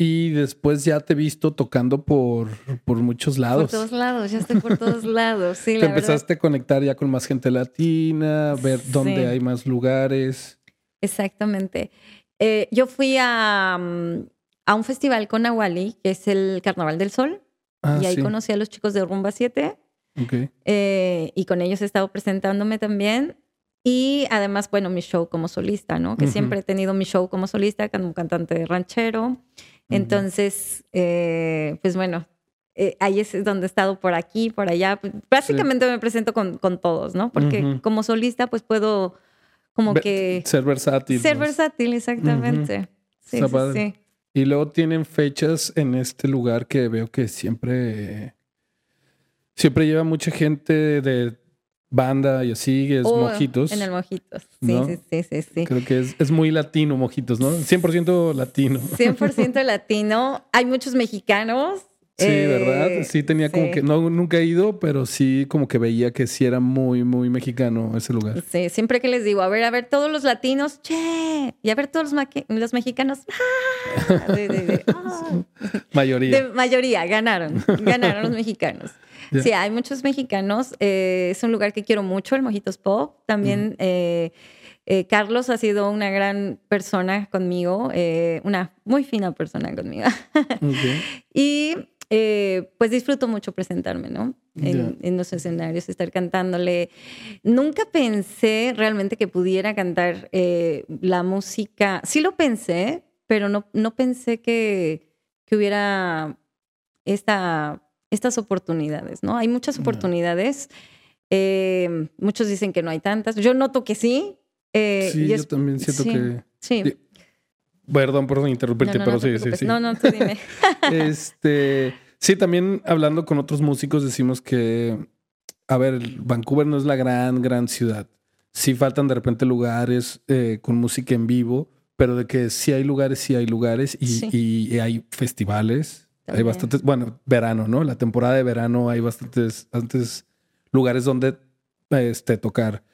Y después ya te he visto tocando por, por muchos Por lados. todos lados, ya estoy por todos lados, sí, Te la verdad. empezaste a conectar ya con más gente latina, ver dónde Sí. hay más lugares. Exactamente. Eh, yo fui a, mm, a un festival con Nahuali, que es el Carnaval del Sol, Ah, y ahí sí. conocí a los chicos de Rumba 7, Ok. eh, y con ellos he estado presentándome también. Y además, bueno, mi show como solista, ¿no? Que Ujú. siempre he tenido mi show como solista, como cantante ranchero. Entonces, eh, pues bueno, eh, ahí es donde he estado por aquí, por allá. Pues, Básicamente me presento con, con todos, ¿no? Porque Ujú. como solista, pues puedo como que Ser versátil. ser versátil, exactamente. Sí, Está sí, padre. sí. Y luego tienen fechas en este lugar que veo que siempre, siempre lleva mucha gente de banda y así, es O Mojitos. Oh, En el Mojitos. Sí, ¿no? sí, sí, sí, sí. Creo que es, es muy latino Mojitos, ¿no? 100% latino. 100% latino. Hay muchos mexicanos. Sí, eh, ¿verdad? Sí, tenía como que, no, nunca he ido, pero sí como que veía que sí era muy, muy mexicano ese lugar. Sí, siempre que les digo, a ver, a ver, todos los latinos, che, y a ver, todos los, los mexicanos, ¡ah! de, de- de- ¡ah! Mayoría. De mayoría, ganaron, ganaron los mexicanos. Ya. Sí, hay muchos mexicanos. eh, es un lugar que quiero mucho, el Mojitos Pop. También eh, eh, Carlos ha sido una gran persona conmigo, eh, una muy fina persona conmigo. Ok. y eh, pues disfruto mucho presentarme, ¿no? En, los escenarios, estar cantándole. Nunca pensé realmente que pudiera cantar eh, la música. Sí lo pensé, pero no, no pensé que, que hubiera esta, estas oportunidades, ¿no? Hay muchas oportunidades. eh, muchos dicen que no hay tantas. Yo noto que sí. Sí, y yo también siento sí, que... Sí. Perdón por interrumpirte, no, pero no sí, sí, sí. No, no, tú dime. Este, sí, también hablando con otros músicos decimos que, a ver, Vancouver no es la gran, gran ciudad. Sí faltan de repente lugares eh, con música en vivo, pero de que sí hay lugares, sí hay lugares y, Sí. y hay festivales. Hay bastantes, bueno, verano, ¿no? La temporada de verano hay bastantes, bastantes lugares donde este, tocar.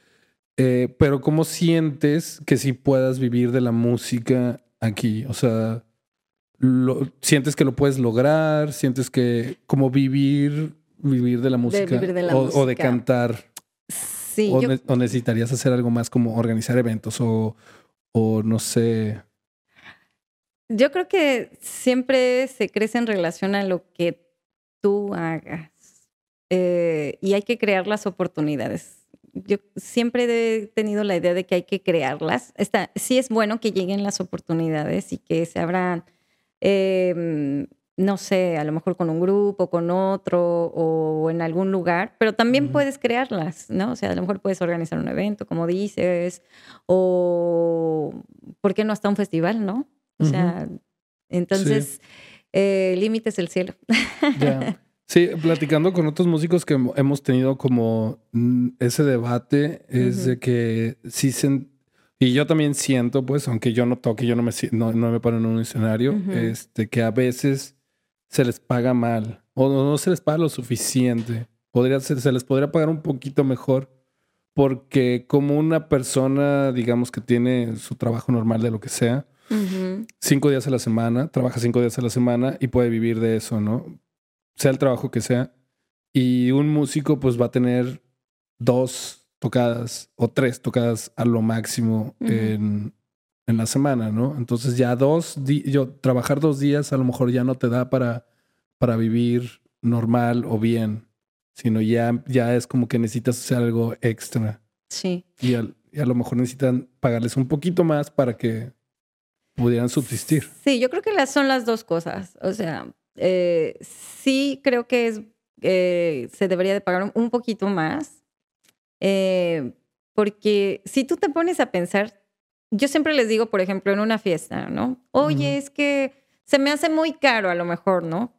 Eh, pero ¿cómo sientes que sí puedas vivir de la música aquí? O sea, lo- ¿sientes que lo puedes lograr? ¿Sientes que como vivir, vivir de la música? vivir de la o, o de música. cantar. Sí, o, yo ne- o necesitarías hacer algo más como organizar eventos o, o no sé. Yo creo que siempre se crece en relación a lo que tú hagas. Eh, y hay que crear las oportunidades. Yo siempre he tenido la idea de que hay que crearlas. Está, sí es bueno que lleguen las oportunidades y que se abran, em, no sé, a lo mejor con un grupo, con otro o en algún lugar, pero también puedes crearlas, ¿no? O sea, a lo mejor puedes organizar un evento, como dices, o, ¿por qué no hasta un festival, no? O sea, entonces, eh, límites el cielo. Sí, platicando con otros músicos que hemos tenido como mm, ese debate, es de que sí se... Y yo también siento, pues, aunque yo no toque, yo no me, no, me paro en un escenario, este, que a veces se les paga mal o no, se les paga lo suficiente. Podría ser, se les podría pagar un poquito mejor porque como una persona, digamos, que tiene su trabajo normal de lo que sea, cinco días a la semana, trabaja cinco días a la semana y puede vivir de eso, ¿no? Sea el trabajo que sea. Y un músico pues va a tener dos tocadas o tres tocadas a lo máximo en, en, la semana, ¿no? Entonces ya dos, yo trabajar dos días a lo mejor ya no te da para, para vivir normal o bien, sino ya, ya es como que necesitas hacer algo extra. Sí. Y, y a lo mejor necesitan pagarles un poquito más para que pudieran subsistir. Sí, yo creo que las, son las dos cosas. O sea, eh, sí creo que es, eh, se debería de pagar un, poquito más, eh, porque si tú te pones a pensar, yo siempre les digo, por ejemplo, en una fiesta, ¿no? Oye, es que se me hace muy caro a lo mejor, ¿no?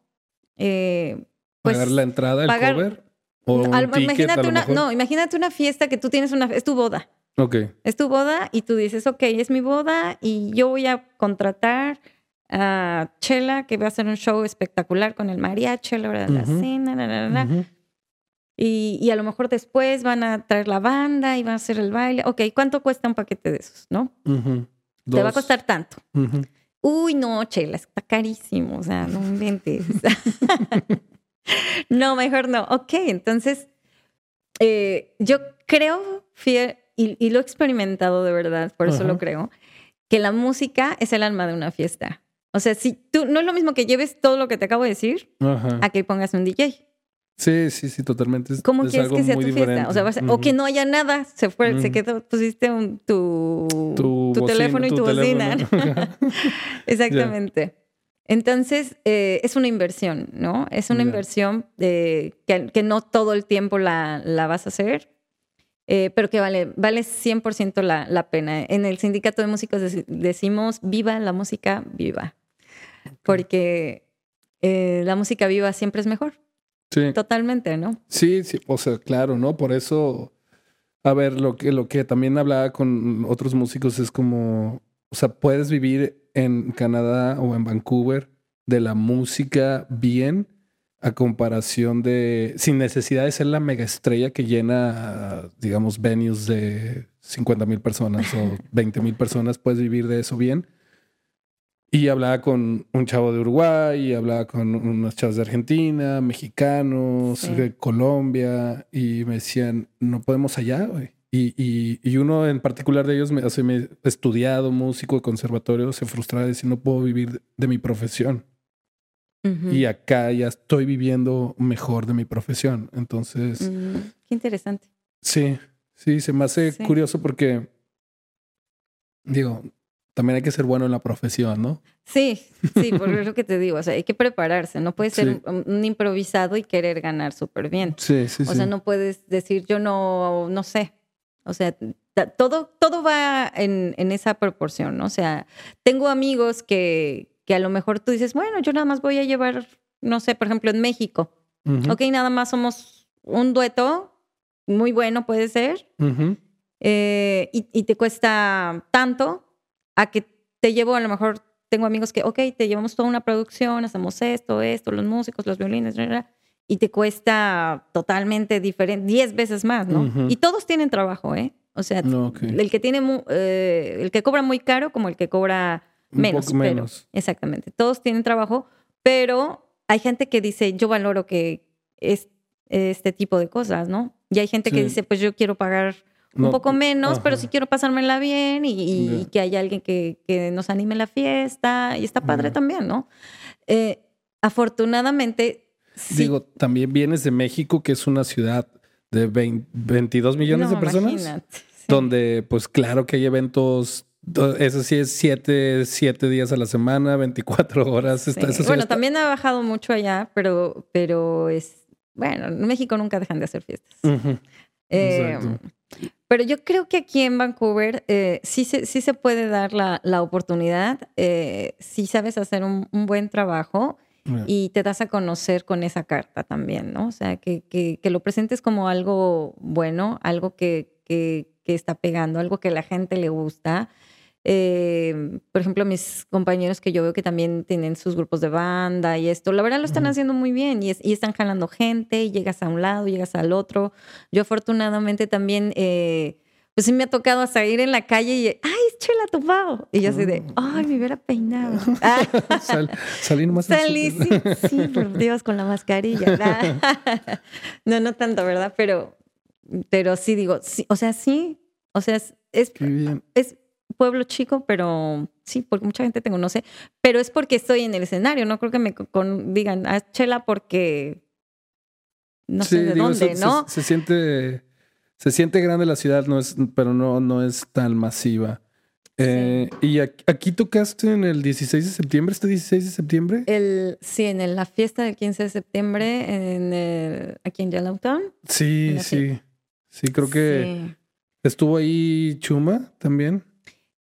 pues, ¿Pagar la entrada, el cover? ¿O imagínate una, no, imagínate una fiesta que tú tienes una, es tu boda. Ok. Es tu boda y tú dices, ok, es mi boda y yo voy a contratar a Chela, que va a hacer un show espectacular con el mariachi a la hora de la cena, y, y, a lo mejor después van a traer la banda y van a hacer el baile. Ok, ¿cuánto cuesta un paquete de esos, no? Te va a costar tanto. Uy, no, Chela, está carísimo, o sea, no inventes. no, mejor no. Ok, entonces, eh, yo creo, y, y, lo he experimentado de verdad, por eso lo creo, que la música es el alma de una fiesta. O sea, si tú no es lo mismo que lleves todo lo que te acabo de decir a que pongas un DJ. Sí, sí, sí, totalmente. ¿Cómo quieres que sea tu fiesta? O, sea, o que no haya nada, se fue, se quedó, pusiste un, tu, tu, teléfono y tu, bocina. Exactamente. Entonces, eh, es una inversión, ¿no? Es una inversión que, que, no todo el tiempo la, la vas a hacer, eh, pero que vale, vale 100% la, la pena. En el sindicato de músicos decimos, viva la música, viva porque eh, la música viva siempre es mejor. Sí. Totalmente, ¿no? Sí, sí, o sea, claro, ¿no? Por eso, a ver, lo que, lo que también hablaba con otros músicos es como, o sea, puedes vivir en Canadá o en Vancouver de la música bien a comparación de, sin necesidad de ser la mega estrella que llena, digamos, venues de 50 mil personas o 20 mil personas, puedes vivir de eso bien y hablaba con un chavo de Uruguay, y hablaba con unas chavas de Argentina, mexicanos, de Colombia, y me decían, no podemos allá, güey. Y, y, uno en particular de ellos, me, hace me, estudiado, músico de conservatorio, se frustraba de no puedo vivir de, mi profesión. Y acá ya estoy viviendo mejor de mi profesión. Entonces... Qué interesante. Sí, sí, se me hace curioso porque, digo, también hay que ser bueno en la profesión, ¿no? Sí, sí, por lo que te digo, o sea, hay que prepararse, no puedes ser un, improvisado y querer ganar súper bien. Sí, sí, O sea, no puedes decir yo no, no sé. O sea, todo, todo va en, en, esa proporción, ¿no? O sea, tengo amigos que, que a lo mejor tú dices, bueno, yo nada más voy a llevar, no sé, por ejemplo, en México. Ok, nada más somos un dueto, muy bueno puede ser, eh, y, y te cuesta tanto, a que te llevo a lo mejor, tengo amigos que, ok, te llevamos toda una producción, hacemos esto, esto, los músicos, los violines, y te cuesta totalmente diferente, 10 veces más, ¿no? Y todos tienen trabajo, ¿eh? O sea, el que tiene, eh, el que cobra muy caro como el que cobra menos. menos. exactamente. Todos tienen trabajo, pero hay gente que dice, yo valoro que es este tipo de cosas, ¿no? Y hay gente que dice, pues yo quiero pagar un poco menos, pero sí quiero pasármela bien y, que haya alguien que, que, nos anime la fiesta y está padre también, ¿no? Eh, afortunadamente... Digo, también vienes de México, que es una ciudad de 22 millones de personas. Donde, pues claro que hay eventos eso sí es siete, siete, días a la semana, 24 horas. bueno, también ha bajado mucho allá, pero, pero es, bueno, en México nunca dejan de hacer fiestas. Eh, pero yo creo que aquí en Vancouver eh, sí, se, sí se puede dar la, la oportunidad, eh, si sabes hacer un, buen trabajo y te das a conocer con esa carta también, ¿no? O sea, que, que, que lo presentes como algo bueno, algo que, que, está pegando, algo que a la gente le gusta. Eh, por ejemplo, mis compañeros que yo veo que también tienen sus grupos de banda y esto, la verdad lo están haciendo muy bien y, están jalando gente y llegas a un lado, llegas al otro. Yo afortunadamente también, eh, pues sí me ha tocado hasta ir en la calle y, ay, es Chela Tupao. Y yo así de, mm. ay, me hubiera peinado. salí nomás. Salí, sí, sí, por Dios, con la mascarilla. no, no tanto, ¿verdad? Pero, pero sí digo, sí, o sea, sí, o sea, es, es, es pueblo chico, pero sí, porque mucha gente te conoce, pero es porque estoy en el escenario, no creo que me digan, a ah, Chela porque no sé de dónde, ¿no? Se, siente, se siente grande la ciudad, no es, pero no, no es tan masiva. Eh, ¿Y aquí, tocaste en el 16 de septiembre, este 16 de septiembre? El, sí, en la fiesta del 15 de septiembre en aquí en Yellowtown. Sí, sí. Sí, creo que estuvo ahí Chuma también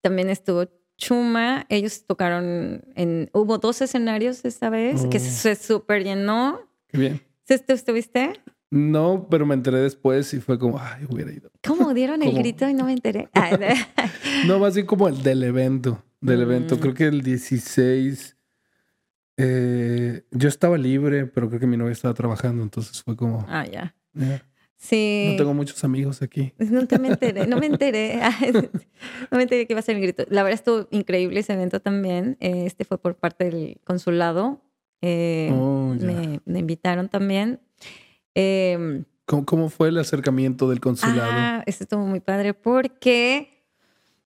también estuvo Chuma, ellos tocaron en, hubo dos escenarios esta vez, que oh. se súper llenó. Qué bien. ¿Tú estuviste? No, pero me enteré después y fue como, ay, hubiera ido. ¿Cómo dieron el grito y no me enteré? no, más bien como el del evento, del evento. Mm. Creo que el 16, eh, yo estaba libre, pero creo que mi novia estaba trabajando, entonces fue como... Ah, ya. Sí. No tengo muchos amigos aquí. No me enteré, no me enteré. no me enteré que iba a ser el grito. La verdad estuvo increíble ese evento también. Este fue por parte del consulado. Eh, oh, me, invitaron también. Em, ¿Cómo, fue el acercamiento del consulado? Ah, este estuvo muy padre porque,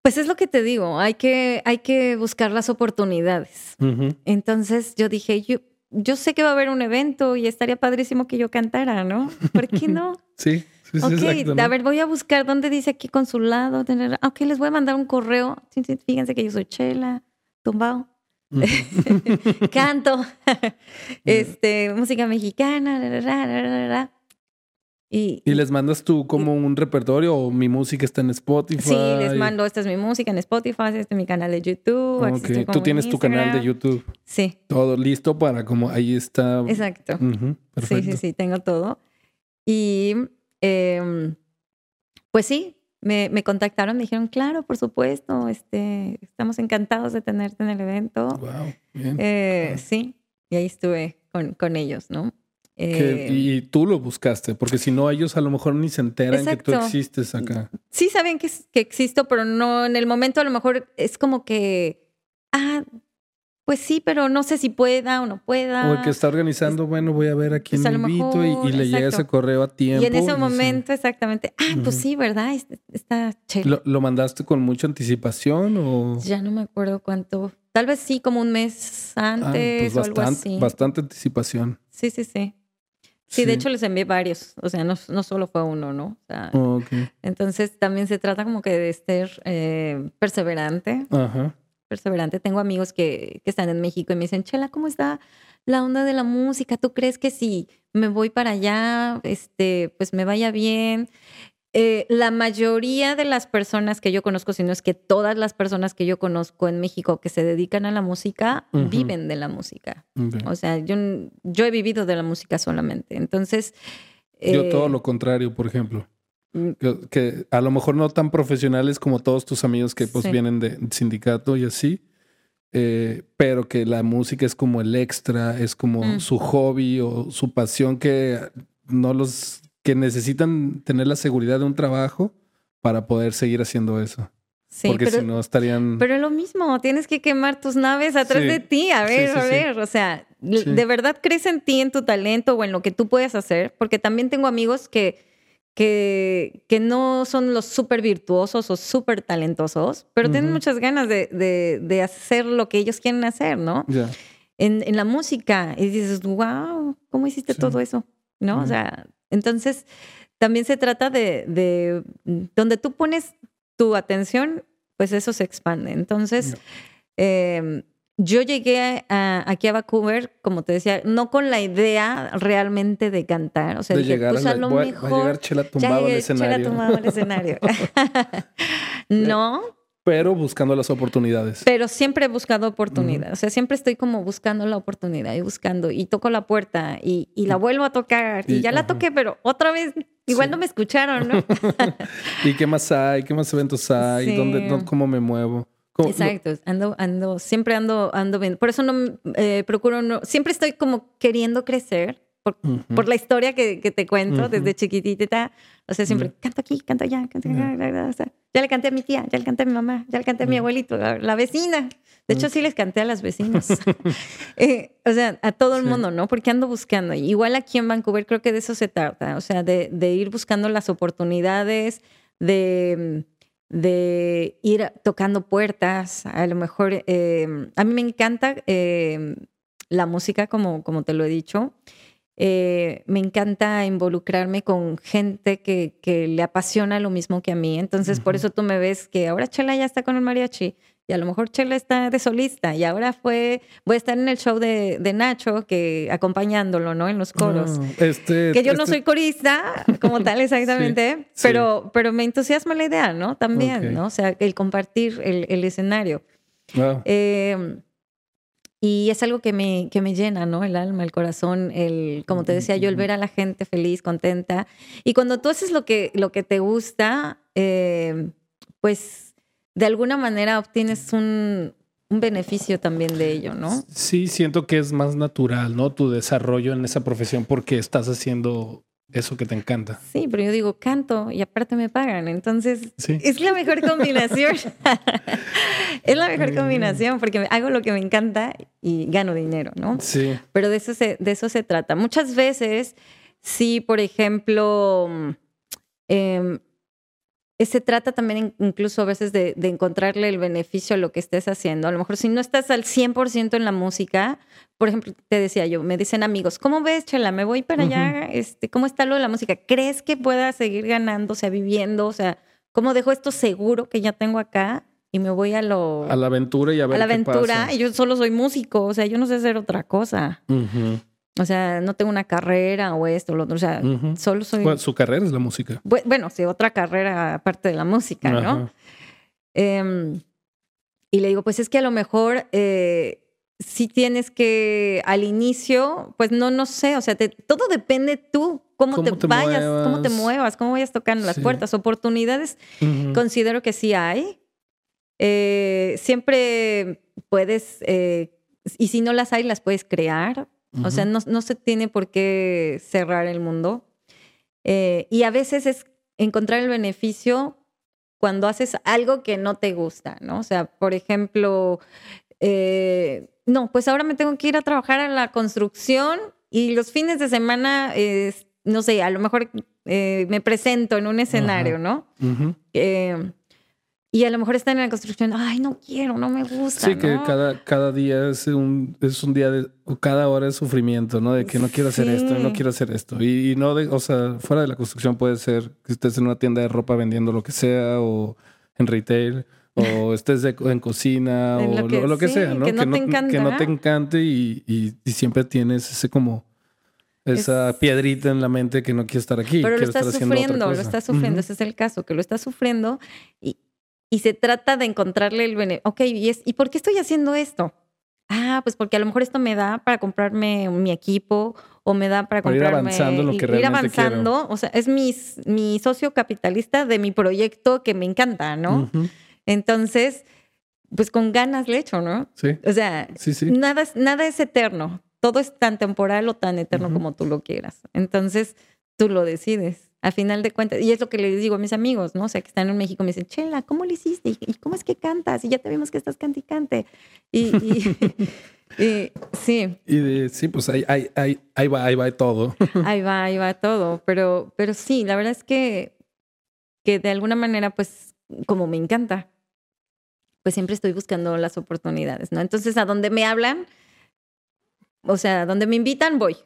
pues es lo que te digo, hay que, hay que buscar las oportunidades. Entonces yo dije, yo, yo sé que va a haber un evento y estaría padrísimo que yo cantara, ¿no? ¿Por qué no? sí. Sí, sí, ok, a ver, voy a buscar dónde dice aquí consulado. Tener... Ok, les voy a mandar un correo. Fíjense que yo soy Chela, tumbao. Canto, este, música mexicana, y, les mandas tú como un repertorio o mi música está en Spotify. Sí, les mando, esta es mi música en Spotify, este es mi canal de YouTube. Okay. Tú tienes tu canal de YouTube. Sí. Todo listo para como ahí está. Exacto. Sí, sí, sí, tengo todo. Y em, pues sí, me, me, contactaron, me dijeron, claro, por supuesto, este, estamos encantados de tenerte en el evento. Wow, bien. Eh, sí, y ahí estuve con, con ellos, ¿no? Eh, y tú lo buscaste, porque si no, ellos a lo mejor ni se enteran que tú existes acá. Sí saben que, que existo, pero no en el momento a lo mejor es como que, ah, pues sí, pero no sé si pueda o no pueda. O el que está organizando, bueno, voy a ver a quién pues me invito y, le llega ese correo a tiempo. Y en ese momento, exactamente, ah, pues sí, ¿verdad? Está chévere. ¿Lo, mandaste con mucha anticipación o...? Ya no me acuerdo cuánto. Tal vez sí, como un mes ah, pues antes o algo así. Bastante anticipación. Sí, sí, sí. Sí, de hecho les envié varios, o sea, no, no solo fue uno, ¿no? O sea, oh, Entonces también se trata como que de ser eh, perseverante. Ajá. Perseverante. Tengo amigos que, que están en México y me dicen, Chela, ¿cómo está la onda de la música? ¿Tú crees que si me voy para allá, este, pues me vaya bien? Eh, la mayoría de las personas que yo conozco, si no es que todas las personas que yo conozco en México que se dedican a la música, viven de la música. O sea, yo, yo he vivido de la música solamente. Entonces... yo todo eh, lo contrario, por ejemplo. Mm. Que, a lo mejor no tan profesionales como todos tus amigos que pues vienen de sindicato y así, eh, pero que la música es como el extra, es como mm. su hobby o su pasión que no los que necesitan tener la seguridad de un trabajo para poder seguir haciendo eso. Sí, Porque si no estarían. Pero lo mismo, tienes que quemar tus naves atrás de ti. A ver, a ver. O sea, ¿de verdad crees en ti, en tu talento o en lo que tú puedes hacer? Porque también tengo amigos que, que, que no son los súper virtuosos o súper talentosos, pero tienen muchas ganas de, de, de, hacer lo que ellos quieren hacer, ¿no? En, en, la música. Y dices, wow, ¿cómo hiciste todo eso? ¿No? O sea, entonces, también se trata de, de, donde tú pones tu atención, pues eso se expande. Entonces, em, yo llegué aquí a Vancouver, como te decía, no con la idea realmente de cantar. O sea, de llegar pues, a, lo mejor. Va a llegar Chela tumbado al escenario. Chela tumbado al escenario. no, pero buscando las oportunidades. Pero siempre he buscado oportunidades. O sea, siempre estoy como buscando la oportunidad y buscando. Y toco la puerta y, la vuelvo a tocar. Y, ya la toqué, pero otra vez igual no me escucharon, ¿no? ¿Y qué más hay? ¿Qué más eventos hay? ¿Dónde, ¿Cómo me muevo? Exacto, ando, ando, siempre ando, ando bien. Por eso no eh, procuro, no, siempre estoy como queriendo crecer por, la historia que, te cuento desde chiquitita. O sea, siempre canto aquí, canto allá, canto allá. ya le canté a mi tía, ya le canté a mi mamá, ya le canté a mi abuelito, a la vecina. De hecho, sí les canté a las vecinas. Eh, o sea, a todo el mundo, ¿no? Porque ando buscando. Igual aquí en Vancouver creo que de eso se trata. O sea, de, ir buscando las oportunidades, de, de ir tocando puertas. A lo mejor, eh, a mí me encanta eh, la música, como, como te lo he dicho. Eh, me encanta involucrarme con gente que, que, le apasiona lo mismo que a mí. Entonces, por eso tú me ves que ahora Chela ya está con el mariachi y a lo mejor Chela está de solista y ahora fue, voy a estar en el show de, de Nacho, que acompañándolo, ¿no? En los coros. este, que yo no este soy corista como tal exactamente, pero, pero me entusiasma la idea, ¿no? También, ¿no? O sea, el compartir el, el escenario. Eh, y es algo que me, que me llena, ¿no? El alma, el corazón, el, como te decía yo, el ver a la gente feliz, contenta. Y cuando tú haces lo que, lo que te gusta, eh, pues de alguna manera obtienes un, un beneficio también de ello, ¿no? Sí, siento que es más natural, ¿no? Tu desarrollo en esa profesión porque estás haciendo eso que te encanta. Sí, pero yo digo, canto y aparte me pagan. Entonces, es la mejor combinación. es la mejor combinación porque hago lo que me encanta y gano dinero, ¿no? Sí. Pero de eso se, de eso se trata. Muchas veces, si, por ejemplo, eh, se trata también incluso a veces de, encontrarle el beneficio a lo que estés haciendo. A lo mejor si no estás al 100% en la música, por ejemplo, te decía yo, me dicen amigos, ¿cómo ves, Chela? Me voy para allá, este, ¿cómo está lo de la música? ¿Crees que pueda seguir ganando, o sea, viviendo? O sea, ¿cómo dejo esto seguro que ya tengo acá? Y me voy a lo... A la aventura y a ver A la aventura. Y yo solo soy músico, o sea, yo no sé hacer otra cosa. O sea, no tengo una carrera o esto, o lo otro. O sea, solo soy. su carrera es la música. Bueno, sí, otra carrera aparte de la música, ¿no? Em, y le digo, pues es que a lo mejor eh, si tienes que al inicio, pues no, no sé, o sea, todo depende tú, cómo, te, vayas, cómo te muevas, cómo vayas tocando las puertas. Oportunidades, considero que sí hay. Eh, siempre puedes, eh, y si no las hay, las puedes crear o sea, no, se tiene por qué cerrar el mundo. Eh, y a veces es encontrar el beneficio cuando haces algo que no te gusta, ¿no? O sea, por ejemplo, eh, no, pues ahora me tengo que ir a trabajar a la construcción y los fines de semana, no sé, a lo mejor eh, me presento en un escenario, ¿no? Y a lo mejor están en la construcción, ay, no quiero, no me gusta. Sí, que cada, cada día es un, es un día de, o cada hora es sufrimiento, ¿no? De que no quiero hacer esto, no quiero hacer esto. Y, no, de, o sea, fuera de la construcción puede ser que estés en una tienda de ropa vendiendo lo que sea, o en retail, o estés en cocina, o lo que, sea, ¿no? Que no, te, encanta. que no te encante y, y, siempre tienes ese como esa piedrita en la mente que no quiere estar aquí. Pero lo estás sufriendo, lo estás sufriendo, ese es el caso, que lo estás sufriendo y, y se trata de encontrarle el beneficio. Ok, ¿y, es, ¿y por qué estoy haciendo esto? Ah, pues porque a lo mejor esto me da para comprarme mi equipo o me da para, comprarme... ir avanzando lo que realmente Ir avanzando, o sea, es mi, mi socio capitalista de mi proyecto que me encanta, ¿no? Entonces, pues con ganas le echo, ¿no? Sí. O sea, Nada, nada es eterno. Todo es tan temporal o tan eterno como tú lo quieras. Entonces, tú lo decides a final de cuentas, y es lo que les digo a mis amigos, ¿no? O sea, que están en México, me dicen, Chela, ¿cómo lo hiciste? ¿Y cómo es que cantas? Y ya te vimos que estás canticante. Y, y, sí. Y sí, pues ahí, ahí, ahí, ahí, va, ahí va todo. ahí va, ahí va todo. Pero, pero sí, la verdad es que, que de alguna manera, pues, como me encanta, pues siempre estoy buscando las oportunidades, ¿no? Entonces, a donde me hablan, o sea, a donde me invitan, voy.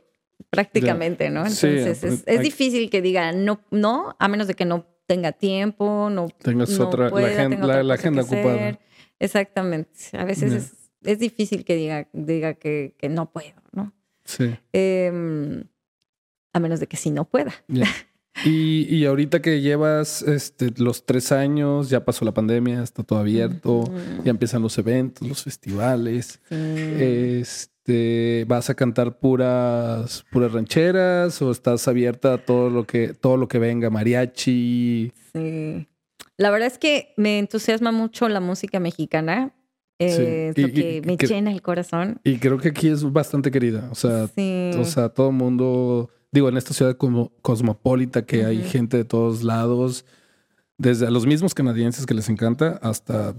Prácticamente, ¿no? Entonces es, difícil que diga no, no, a menos de que no tenga tiempo, no tengas otra, la, agenda, ocupada. Exactamente. A veces es, difícil que diga, diga que, no puedo, ¿no? Sí. Em, a menos de que sí no pueda. Y, y, ahorita que llevas este, los tres años, ya pasó la pandemia, está todo abierto, ya empiezan los eventos, los festivales. Este, ¿Vas a cantar puras, puras rancheras o estás abierta a todo lo que, todo lo que venga, mariachi? Sí. La verdad es que me entusiasma mucho la música mexicana. Eh, es lo que me llena el corazón. Y creo que aquí es bastante querida. O sea, o sea todo el mundo digo, en esta ciudad como cosmopolita que hay gente de todos lados, desde a los mismos canadienses que les encanta hasta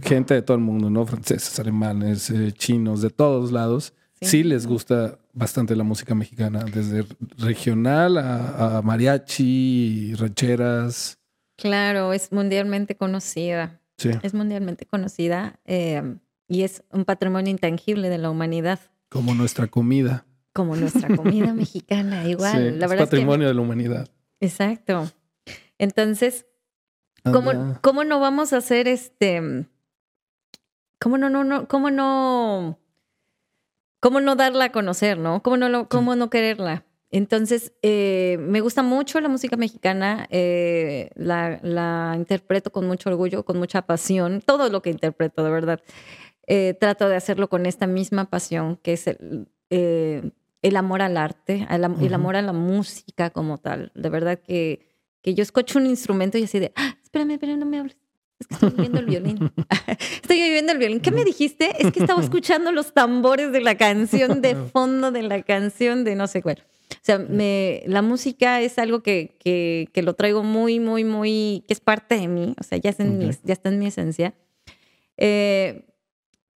gente de todo el mundo, ¿no? Franceses, alemanes, eh, chinos, de todos lados. Sí. les gusta bastante la música mexicana, desde regional a, mariachi, rancheras. Claro, es mundialmente conocida. Sí. Es mundialmente conocida eh, y es un patrimonio intangible de la humanidad. Como nuestra comida como nuestra comida mexicana, igual. la verdad es patrimonio de la humanidad. Exacto. Entonces, ¿cómo, ¿cómo, no vamos a hacer este? ¿Cómo no, no, no, cómo no, cómo no darla a conocer, no? ¿Cómo no, cómo no quererla? Entonces, eh, me gusta mucho la música mexicana, eh, la, la, interpreto con mucho orgullo, con mucha pasión, todo lo que interpreto, de verdad. Eh, trato de hacerlo con esta misma pasión, que es el, el amor al arte, el, amor a la música como tal. De verdad que, que yo escucho un instrumento y así de, ah, espérame, espérame, no me hables. Es que estoy viviendo el violín. estoy viviendo el violín. ¿Qué me dijiste? Es que estaba escuchando los tambores de la canción, de fondo de la canción, de no sé cuál. O sea, me, la música es algo que, que, que, lo traigo muy, muy, muy, que es parte de mí. O sea, ya, ya está en mi esencia. Eh,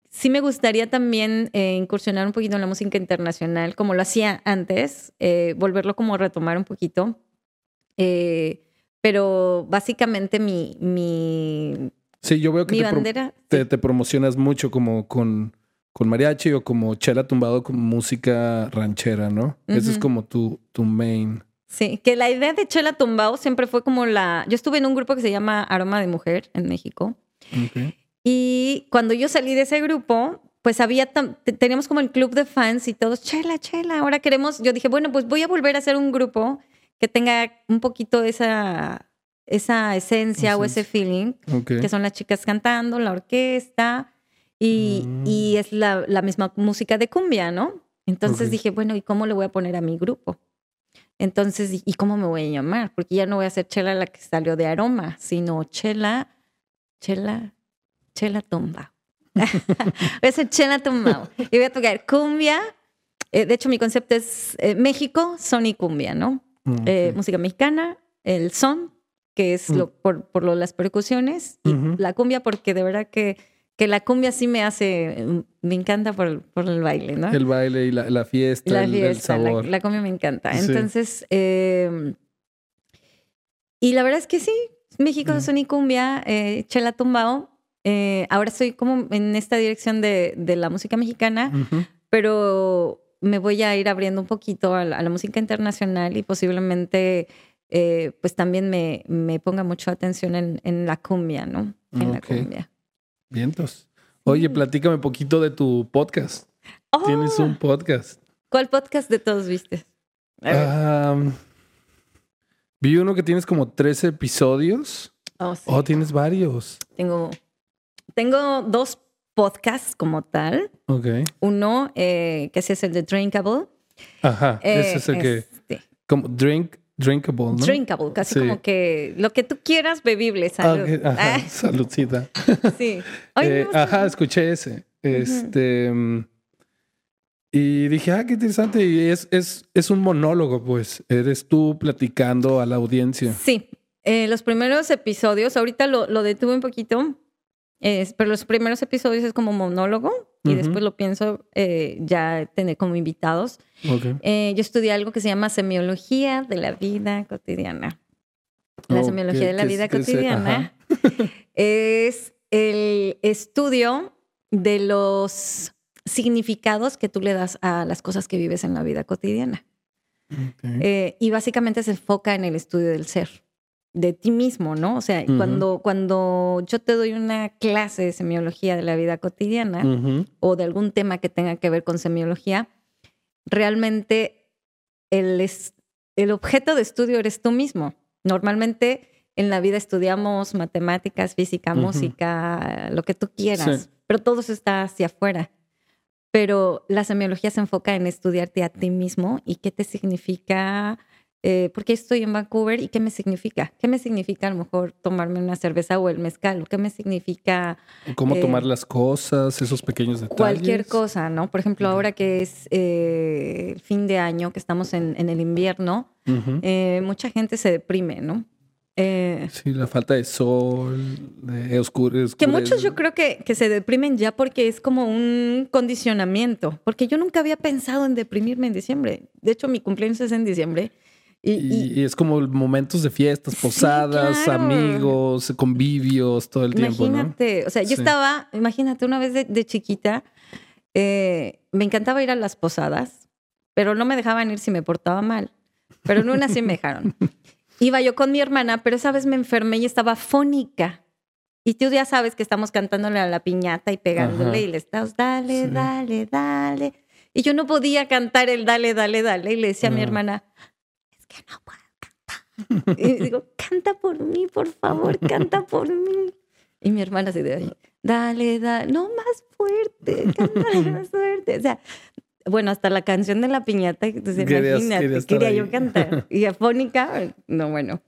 sí me gustaría también eh, incursionar un poquito en la música internacional, como lo hacía antes, eh, volverlo como a retomar un poquito. Eh, pero básicamente mi, mi, sí, yo veo que te, te, promocionas mucho como con, con mariachi o como chela tumbado con música ranchera, ¿no? Ese es como tu, tu main. Sí, que la idea de chela tumbado siempre fue como la... Yo estuve en un grupo que se llama Aroma de Mujer en México. Okay. Y cuando yo salí de ese grupo, pues había, teníamos como el club de fans y todos, chela, chela, ahora queremos, yo dije, bueno, pues voy a volver a hacer un grupo que tenga un poquito esa, esa esencia o ese feeling, que son las chicas cantando, la orquesta, y, y mm. es la, la, misma música de cumbia, ¿no? Entonces dije, bueno, ¿y cómo le voy a poner a mi grupo? Entonces, ¿y cómo me voy a llamar? Porque ya no voy a ser Chela la que salió de aroma, sino Chela, Chela, Chela Tumba. voy a ser Chela Tumba. Y voy a tocar cumbia. Eh, de hecho, mi concepto es eh, México, son y cumbia, ¿no? Eh, música mexicana, el son, que es lo, mm. por, por lo, las percusiones, y la cumbia, porque de verdad que, que la cumbia sí me hace, me encanta por, por el baile, ¿no? El baile y la, la fiesta, la el, sabor. La, cumbia me encanta. Entonces, em, y la verdad es que sí, México, son y cumbia, Chela Tumbao, eh, ahora estoy como en esta dirección de, la música mexicana, pero me voy a ir abriendo un poquito a la, música internacional y posiblemente eh, pues también me, me, ponga mucho atención en, la cumbia, ¿no? En la cumbia. Vientos. Oye, platícame un poquito de tu podcast. Tienes un oh. podcast. ¿Cuál podcast de todos viste? vi uno que tienes como 13 episodios. Oh, sí. oh, tienes varios. Tengo tengo dos podcasts como tal. Ok. Uno, eh, que es el de Drinkable. Ajá, ese es el que... Este. Como drink, drinkable, ¿no? Drinkable, casi como que lo que tú quieras bebible, salud. ajá, ah. Saludcita. Sí. Eh, ajá, escuché ese. Este... Y dije, ah, qué interesante. Y es, es, es un monólogo, pues. Eres tú platicando a la audiencia. Sí. Eh, los primeros episodios, ahorita lo, lo detuve un poquito pero los primeros episodios es como monólogo y después lo pienso eh, ya tener como invitados. Eh, yo estudié algo que se llama semiología de la vida cotidiana. La semiología de la vida cotidiana es el estudio de los significados que tú le das a las cosas que vives en la vida cotidiana. Eh, y básicamente se enfoca en el estudio del ser, de ti mismo, ¿no? O sea, cuando, cuando yo te doy una clase de semiología de la vida cotidiana o de algún tema que tenga que ver con semiología, realmente el, el objeto de estudio eres tú mismo. Normalmente en la vida estudiamos matemáticas, física, música, lo que tú quieras, pero todo eso está hacia afuera. Pero la semiología se enfoca en estudiarte a ti mismo y qué te significa, eh, por qué estoy en Vancouver y qué me significa. ¿Qué me significa a lo mejor tomarme una cerveza o el mezcal? ¿Qué me significa? ¿Cómo eh, tomar las cosas, esos pequeños detalles? Cualquier cosa, ¿no? Por ejemplo, ahora que es eh, fin de año, que estamos en, el invierno, mucha gente se deprime, ¿no? Eh, sí, la falta de sol, de oscuros. Que muchos yo creo que, que, se deprimen ya porque es como un condicionamiento, porque yo nunca había pensado en deprimirme en diciembre. De hecho, mi cumpleaños es en diciembre. Y, es como momentos de fiestas, posadas, amigos, convivios, todo el tiempo. Imagínate, o sea, yo estaba, imagínate, una vez de, chiquita, eh, me encantaba ir a las posadas, pero no me dejaban ir si me portaba mal. Pero en una sí me dejaron. Iba yo con mi hermana, pero esa vez me enfermé y estaba fónica. Y tú ya sabes que estamos cantándole a la piñata y pegándole y le estás, dale, dale, dale. Y yo no podía cantar el dale, dale, dale. Y le decía a mi hermana, que no puedo cantar. y digo, canta por mí, por favor, canta por mí. Y mi hermana se dice, dale, dale, no más fuerte, canta más fuerte. O sea, bueno, hasta la canción de la piñata, entonces imagínate, quería yo cantar. Y afónica, no, bueno.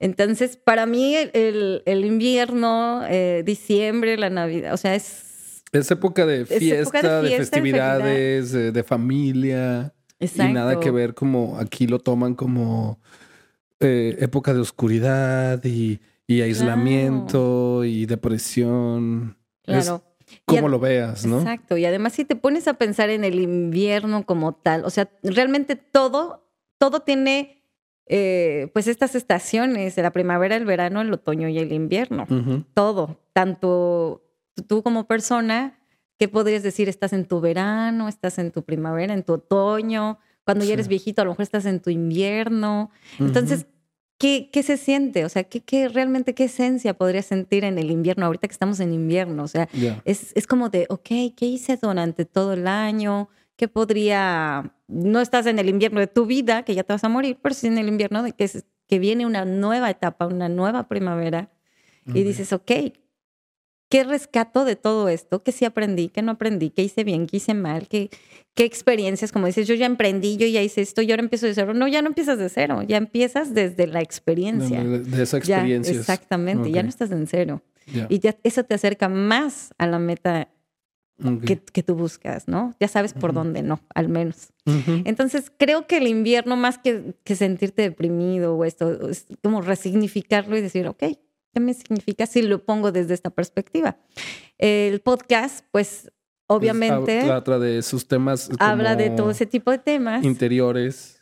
Entonces, para mí el, el invierno, eh, diciembre, la Navidad, o sea, es... Es época de fiesta, de, festividades, de, familia. Exacto. Y nada que ver como aquí lo toman como eh, época de oscuridad y, y aislamiento y depresión. Claro. Como lo veas, ¿no? Exacto. Y además, si te pones a pensar en el invierno como tal, o sea, realmente todo, todo tiene eh, pues estas estaciones, la primavera, el verano, el otoño y el invierno. Todo. Tanto tú como persona, ¿qué podrías decir? Estás en tu verano, estás en tu primavera, en tu otoño. Cuando ya eres viejito, a lo mejor estás en tu invierno. Entonces, ¿Qué, ¿qué, se siente? O sea, ¿qué, ¿qué, realmente qué esencia podría sentir en el invierno, ahorita que estamos en invierno? O sea, es, es, como de, ok, ¿qué hice durante todo el año? ¿Qué podría, no estás en el invierno de tu vida, que ya te vas a morir, pero sí en el invierno de que, que viene una nueva etapa, una nueva primavera, y dices, ok, ¿Qué rescato de todo esto? ¿Qué sí aprendí? ¿Qué no aprendí? ¿Qué hice bien? ¿Qué hice mal? ¿Qué, qué experiencias? Como dices, yo ya emprendí, yo ya hice esto, yo ahora empiezo de cero. No, ya no empiezas de cero, ya empiezas desde la experiencia. De, esa experiencia. Exactamente, ya no estás en cero. Y ya, eso te acerca más a la meta que, que, tú buscas, ¿no? Ya sabes por dónde, ¿no? Al menos. Entonces, creo que el invierno, más que, que sentirte deprimido o esto, es como resignificarlo y decir, ok, ¿Qué me significa si lo pongo desde esta perspectiva? El podcast, pues obviamente... trata de sus temas. Habla de todo ese tipo de temas. Interiores.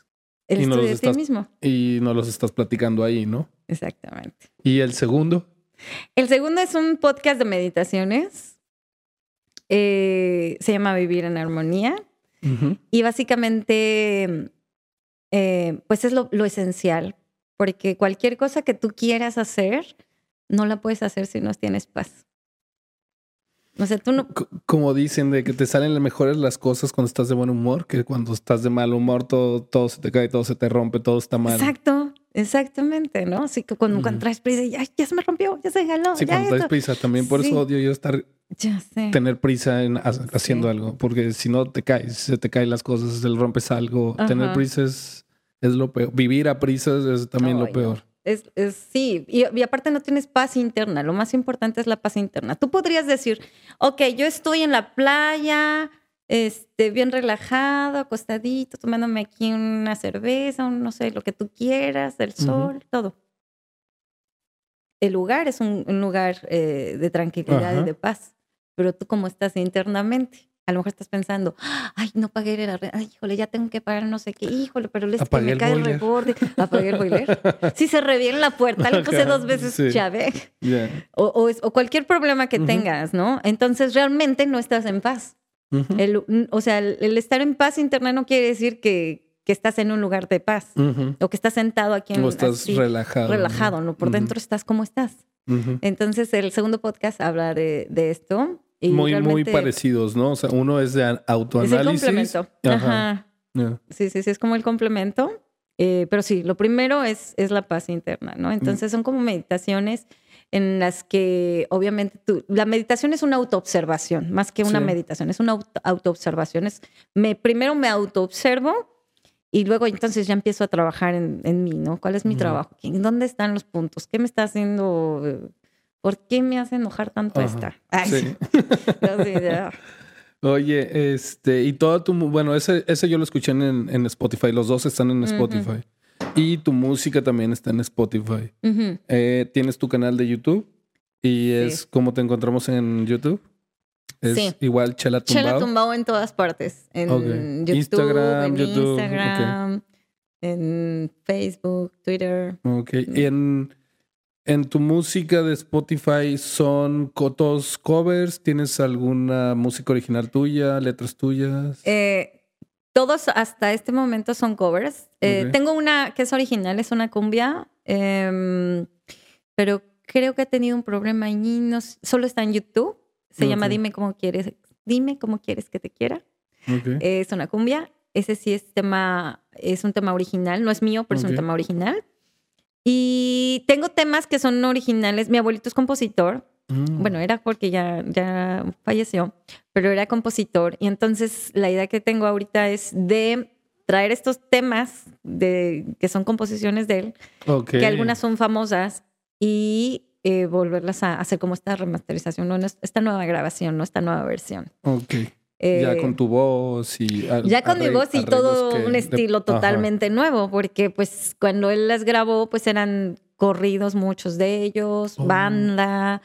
El estudio de ti mismo. Y no los estás platicando ahí, ¿no? Exactamente. ¿Y el segundo? El segundo es un podcast de meditaciones. Eh, se llama Vivir en Armonía. Y básicamente, eh, pues es lo, lo esencial, porque cualquier cosa que tú quieras hacer, no la puedes hacer si no tienes paz. O sea, tú no... Como dicen, de que te salen mejores las cosas cuando estás de buen humor, que cuando estás de mal humor todo, todo se te cae, todo se te rompe, todo está mal. Exacto, exactamente, ¿no? Así que cuando, traes prisa, ya, ya se me rompió, ya se jaló. Sí, cuando traes prisa, también por eso odio yo estar... Ya sé. Tener prisa en haciendo algo, porque si no te caes, se te caen las cosas, se rompes algo. Tener prisa es, es lo peor. Vivir a prisa es también lo peor. Es, sí, y, aparte no tienes paz interna, lo más importante es la paz interna. Tú podrías decir, ok, yo estoy en la playa, este, bien relajado, acostadito, tomándome aquí una cerveza, no sé, lo que tú quieras, el sol, todo. El lugar es un, lugar eh, de tranquilidad y de paz, pero tú cómo estás internamente a lo mejor estás pensando, ay, no pagué el ay, híjole, ya tengo que pagar no sé qué, híjole, pero les, me cae el reborde. Apagué el boiler. si se reviene la puerta, le puse dos veces llave. O, o, cualquier problema que tengas, ¿no? Entonces realmente no estás en paz. o sea, el, estar en paz interna no quiere decir que, estás en un lugar de paz o que estás sentado aquí en O estás relajado. Relajado, ¿no? Por dentro estás como estás. Entonces, el segundo podcast habla de, esto. Muy, muy parecidos, ¿no? O sea, uno es de autoanálisis. Es el complemento. Ajá. Sí, sí, sí, es como el complemento. Eh, pero sí, lo primero es, es la paz interna, ¿no? Entonces son como meditaciones en las que obviamente tú, la meditación es una autoobservación, más que una meditación, es una auto, autoobservación. Es, me, primero me autoobservo y luego entonces ya empiezo a trabajar en, en mí, ¿no? ¿Cuál es mi trabajo? ¿Dónde están los puntos? ¿Qué me está haciendo? ¿Por qué me hace enojar tanto esta? sí. Oye, este, y todo tu, bueno, ese, ese yo lo escuché en, en Spotify, los dos están en Spotify. Y tu música también está en Spotify. Eh, Tienes tu canal de YouTube y es como te encontramos en YouTube. Es igual Chela Tumbao. Chela Tumbao en todas partes. En YouTube, Instagram, en Instagram, en Facebook, Twitter. Ok. Y en, en tu música de Spotify son cotos covers. ¿Tienes alguna música original tuya, letras tuyas? Eh, todos hasta este momento son covers. Eh, tengo una que es original, es una cumbia, em, pero creo que ha tenido un problema y no, solo está en YouTube. Se llama Dime cómo quieres, dime cómo quieres que te quiera. es una cumbia. Ese sí es tema, es un tema original. No es mío, pero es un tema original. Y tengo temas que son originales. Mi abuelito es compositor. Mm. Bueno, era porque ya, ya falleció, pero era compositor. Y entonces la idea que tengo ahorita es de traer estos temas de, que son composiciones de él, que algunas son famosas, y eh, volverlas a hacer como esta remasterización, ¿no? esta nueva grabación, ¿no? esta nueva versión. Ok. Ya con tu voz y... ya con mi voz y todo un estilo totalmente nuevo, porque pues cuando él las grabó, pues eran corridos muchos de ellos, oh, banda,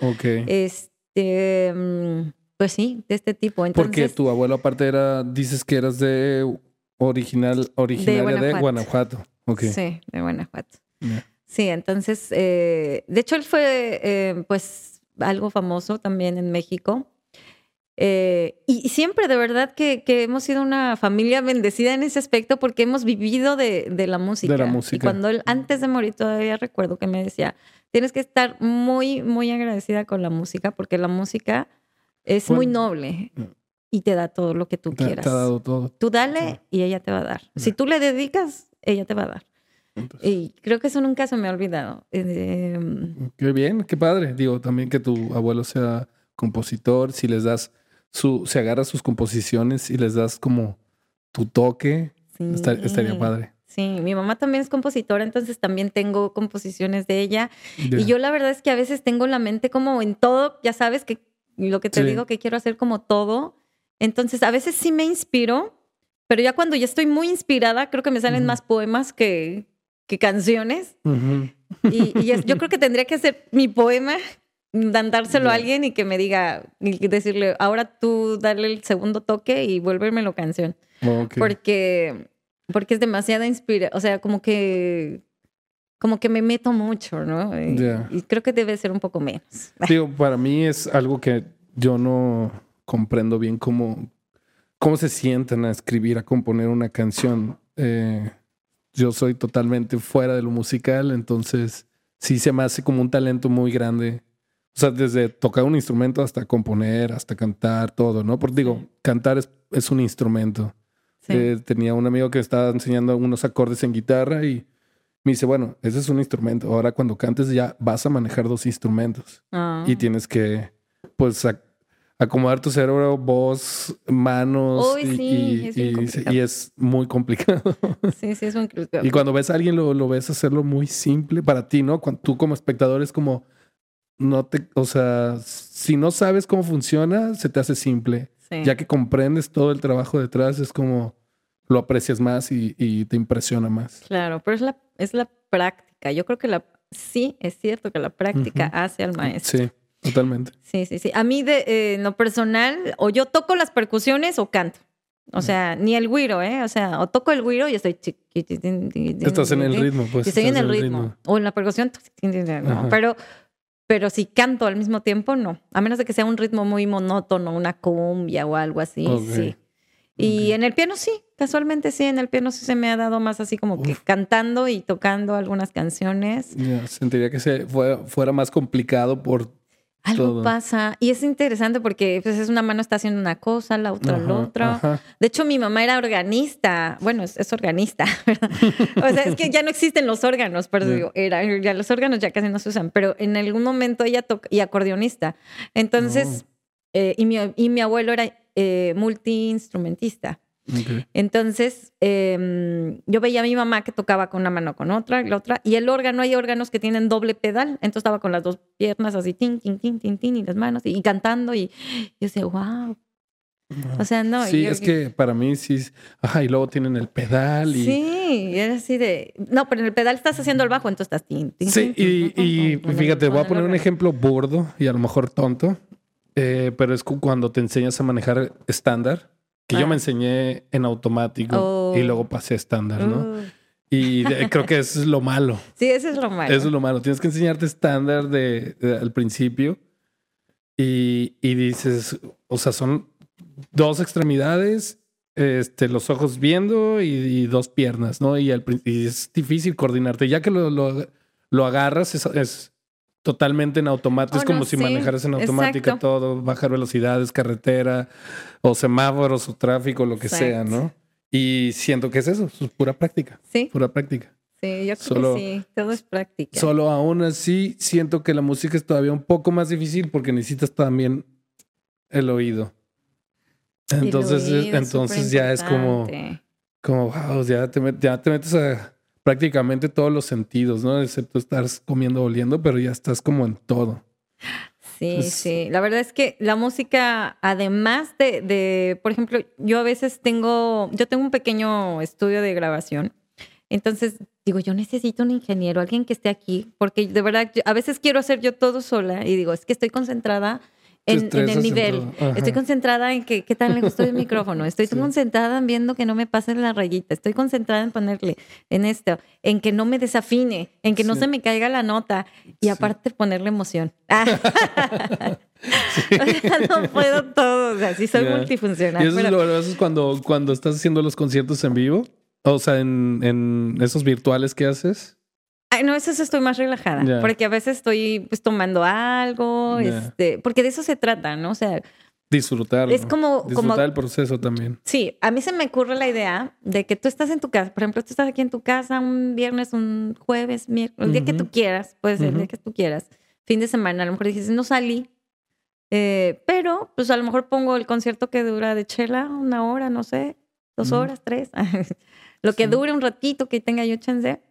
este, mm, pues sí, de este tipo. Entonces, Porque tu abuelo aparte era, dices que eras de original, originaria de Guanajuato. Sí, de Guanajuato. Sí, entonces, eh, de hecho él fue eh, pues algo famoso también en México. Eh, y siempre de verdad que, hemos sido una familia bendecida en ese aspecto porque hemos vivido de, la música. De la música. Y cuando él, antes de morir todavía recuerdo que me decía, tienes que estar muy, muy agradecida con la música porque la música es muy noble y te da todo lo que tú quieras. Te ha dado todo. Tú dale y ella te va a dar. Si tú le dedicas, ella te va a dar. Y creo que eso nunca se me ha olvidado. Eh, qué bien, qué padre. Digo, también que tu abuelo sea compositor, si les das su, se agarra sus composiciones y les das como tu toque, estaría padre. Sí, mi mamá también es compositora, entonces también tengo composiciones de ella. Y yo la verdad es que a veces tengo la mente como en todo, ya sabes que lo que te digo que quiero hacer como todo. Entonces a veces sí me inspiro, pero ya cuando ya estoy muy inspirada, creo que me salen más poemas que, que canciones. Y, y yo creo que tendría que hacer mi poema dárselo a alguien y que me diga, y decirle, ahora tú darle el segundo toque y vuélvemelo canción. Porque, porque es demasiada inspiración, o sea, como que, como que me meto mucho, ¿no? Y, creo que debe ser un poco menos. Digo, para mí es algo que yo no comprendo bien cómo, cómo se sienten a escribir, a componer una canción. Eh, yo soy totalmente fuera de lo musical, entonces sí se me hace como un talento muy grande o sea, desde tocar un instrumento hasta componer, hasta cantar, todo, ¿no? Porque digo, cantar es, es un instrumento. Eh, tenía un amigo que estaba enseñando unos acordes en guitarra y me dice, bueno, ese es un instrumento. Ahora cuando cantes ya vas a manejar dos instrumentos. Ah. Y tienes que, pues, acomodar tu cerebro, voz, manos. y, y, es muy complicado. Sí, sí, es muy complicado. Y cuando ves a alguien lo, lo ves hacerlo muy simple para ti, ¿no? Cuando tú como espectador es como no te, o sea, si no sabes cómo funciona, se te hace simple. Ya que comprendes todo el trabajo detrás, es como lo aprecias más y, te impresiona más. Claro, pero es la, es la práctica. Yo creo que la, sí, es cierto que la práctica hace al maestro. Sí, totalmente. Sí, sí, sí. A mí, de, eh, en lo personal, o yo toco las percusiones o canto. O sea, ni el güiro, ¿eh? O sea, o toco el güiro y estoy Estás en el ritmo, pues. estoy en el ritmo. O en la percusión. Pero pero si canto al mismo tiempo, no. A menos de que sea un ritmo muy monótono, una cumbia o algo así, sí. Y en el piano sí, casualmente sí, en el piano sí se me ha dado más así como que cantando y tocando algunas canciones. sentiría que se fuera, más complicado por algo pasa. Y es interesante porque pues, es una mano está haciendo una cosa, la otra la otra. De hecho, mi mamá era organista. Bueno, es, organista, ¿verdad? o sea, es que ya no existen los órganos, pero digo, era, ya los órganos ya casi no se usan. Pero en algún momento ella toca, y acordeonista. Entonces, eh, y, mi, y mi abuelo era eh, multiinstrumentista. Entonces, em, yo veía a mi mamá que tocaba con una mano con otra, la otra, y el órgano, hay órganos que tienen doble pedal, entonces estaba con las dos piernas así, tin, tin, tin, tin, tin, y las manos, y, cantando, y yo decía, wow. O sea, no. Sí, es que para mí sí. Ajá, y luego tienen el pedal y. Sí, era así de. No, pero en el pedal estás haciendo el bajo, entonces estás. Tin, tin, sí, y, y fíjate, voy a poner un ejemplo burdo y a lo mejor tonto. Eh, pero es cuando te enseñas a manejar estándar, que yo me ah. enseñé en automático y luego oh. pasé estándar, ¿no? Uh. Y creo que eso es lo malo. Sí, eso es lo malo. Eso es lo malo. Tienes que enseñarte estándar de, al principio y, dices, o sea, son dos extremidades, este, los ojos viendo y, dos piernas, ¿no? Y, es difícil coordinarte. Ya que lo, lo, agarras, es totalmente en automático. es como si manejaras en automática todo, bajar velocidades, carretera, o semáforos, o tráfico, lo que sea, ¿no? Y siento que es eso, es pura práctica. Sí. Pura práctica. Sí, yo creo que sí, todo es práctica. Solo aún así siento que la música es todavía un poco más difícil porque necesitas también el oído. Entonces, entonces ya es como, como, wow, ya te, ya te metes a prácticamente todos los sentidos, ¿no? Excepto estar comiendo oliendo, pero ya estás como en todo. Sí, sí. La verdad es que la música, además de, de, por ejemplo, yo a veces tengo, yo tengo un pequeño estudio de grabación. Entonces, digo, yo necesito un ingeniero, alguien que esté aquí, porque de verdad, a veces quiero hacer yo todo sola y digo, es que estoy concentrada en, el nivel. estoy concentrada en que, qué tan lejos estoy del micrófono. Estoy concentrada en viendo que no me pasen la rayita. Estoy concentrada en ponerle en esto, en que no me desafine, en que no se me caiga la nota y aparte ponerle emoción. no puedo todo, o sea, sí soy multifuncional. Y eso es lo es cuando, cuando estás haciendo los conciertos en vivo, o sea, en, en esos virtuales que haces. Ay, no, eso estoy más relajada, porque a veces estoy pues tomando algo, este, porque de eso se trata, ¿no? O sea, disfrutar. Es como disfrutar el proceso también. Sí, a mí se me ocurre la idea de que tú estás en tu casa, por ejemplo, tú estás aquí en tu casa un viernes, un jueves, miércoles, el día que tú quieras, puede ser el día que tú quieras, fin de semana, a lo mejor dices, no salí, eh, pero pues a lo mejor pongo el concierto que dura de chela una hora, no sé, dos horas, tres, lo que dure un ratito, que tenga yo chance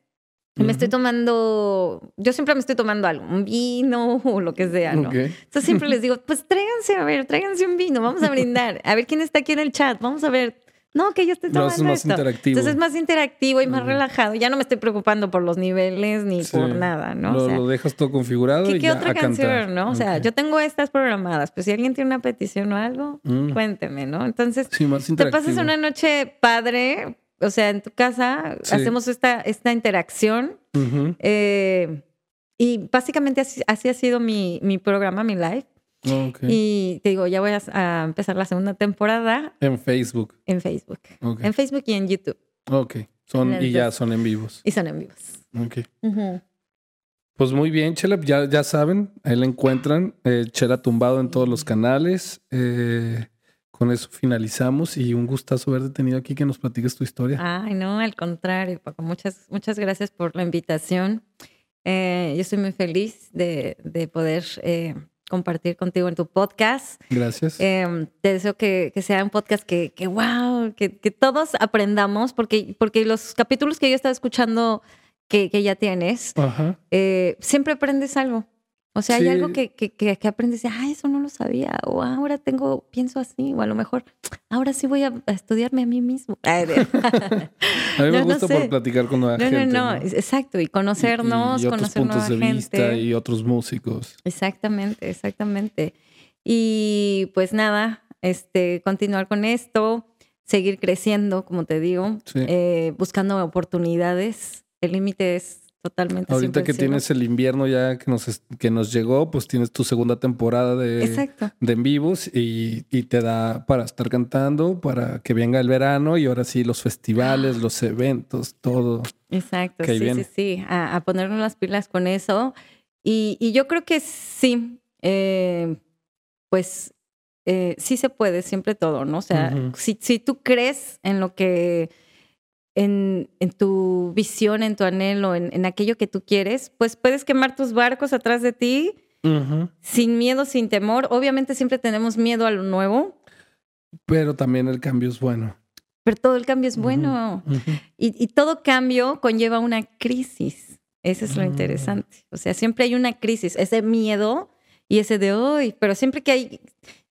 me estoy tomando, yo siempre me estoy tomando algo, un vino o lo que sea, ¿no? Entonces siempre les digo, pues tráiganse, a ver, tráiganse un vino, vamos a brindar, a ver quién está aquí en el chat, vamos a ver. No, que yo estoy tomando no, es más Interactivo. Entonces es más interactivo y más relajado. Ya no me estoy preocupando por los niveles ni por nada, ¿no? Lo, lo dejas todo configurado ¿qué, y ¿qué otra canción, no? O sea, yo tengo estas programadas, pues si alguien tiene una petición o algo, mm. cuénteme, ¿no? Entonces, te pasas una noche padre, o sea, en tu casa hacemos esta, esta interacción. Eh, y básicamente así, ha sido mi, mi programa, mi live. Y te digo, ya voy a, empezar la segunda temporada. En Facebook. En Facebook. En Facebook y en YouTube. Ok. Son, y ya son en vivos. Y son en vivos. Ok. Pues muy bien, Chela. Ya, ya saben, ahí la encuentran. Eh, Chela tumbado en todos los canales. Eh, con eso finalizamos y un gustazo haberte tenido aquí que nos platiques tu historia. Ay, no, al contrario, Paco. Muchas, muchas gracias por la invitación. Eh, yo estoy muy feliz de, de poder eh, compartir contigo en tu podcast. Gracias. Eh, te deseo que, que, sea un podcast que, que wow, que, que, todos aprendamos, porque, porque los capítulos que yo estaba escuchando que, que ya tienes, siempre aprendes algo. O sea, hay algo que, que, que, aprendes, ah, eso no lo sabía, o ahora tengo, pienso así, o a lo mejor, ahora sí voy a, estudiarme a mí mismo. a mí me gusta por platicar con nueva gente. No, no, no, exacto, y conocernos, y, otros puntos de vista y otros músicos. Exactamente, exactamente. Y pues nada, este, continuar con esto, seguir creciendo, como te digo, eh, buscando oportunidades. El límite es totalmente. Ahorita que tienes el invierno ya que nos, que nos llegó, pues tienes tu segunda temporada de, de en vivos y, te da para estar cantando, para que venga el verano y ahora sí los festivales, los eventos, todo. Exacto, sí, sí, sí, a, ponernos las pilas con eso. Y, yo creo que sí, eh, pues eh, sí se puede siempre todo, ¿no? O sea, si, si tú crees en lo que en, tu visión, en tu anhelo, en, aquello que tú quieres, pues puedes quemar tus barcos atrás de ti sin miedo, sin temor. Obviamente siempre tenemos miedo a lo nuevo. Pero también el cambio es bueno. Pero todo el cambio es bueno. y, todo cambio conlleva una crisis. Eso es lo ah. interesante. O sea, siempre hay una crisis, ese miedo y ese de hoy, pero siempre que hay,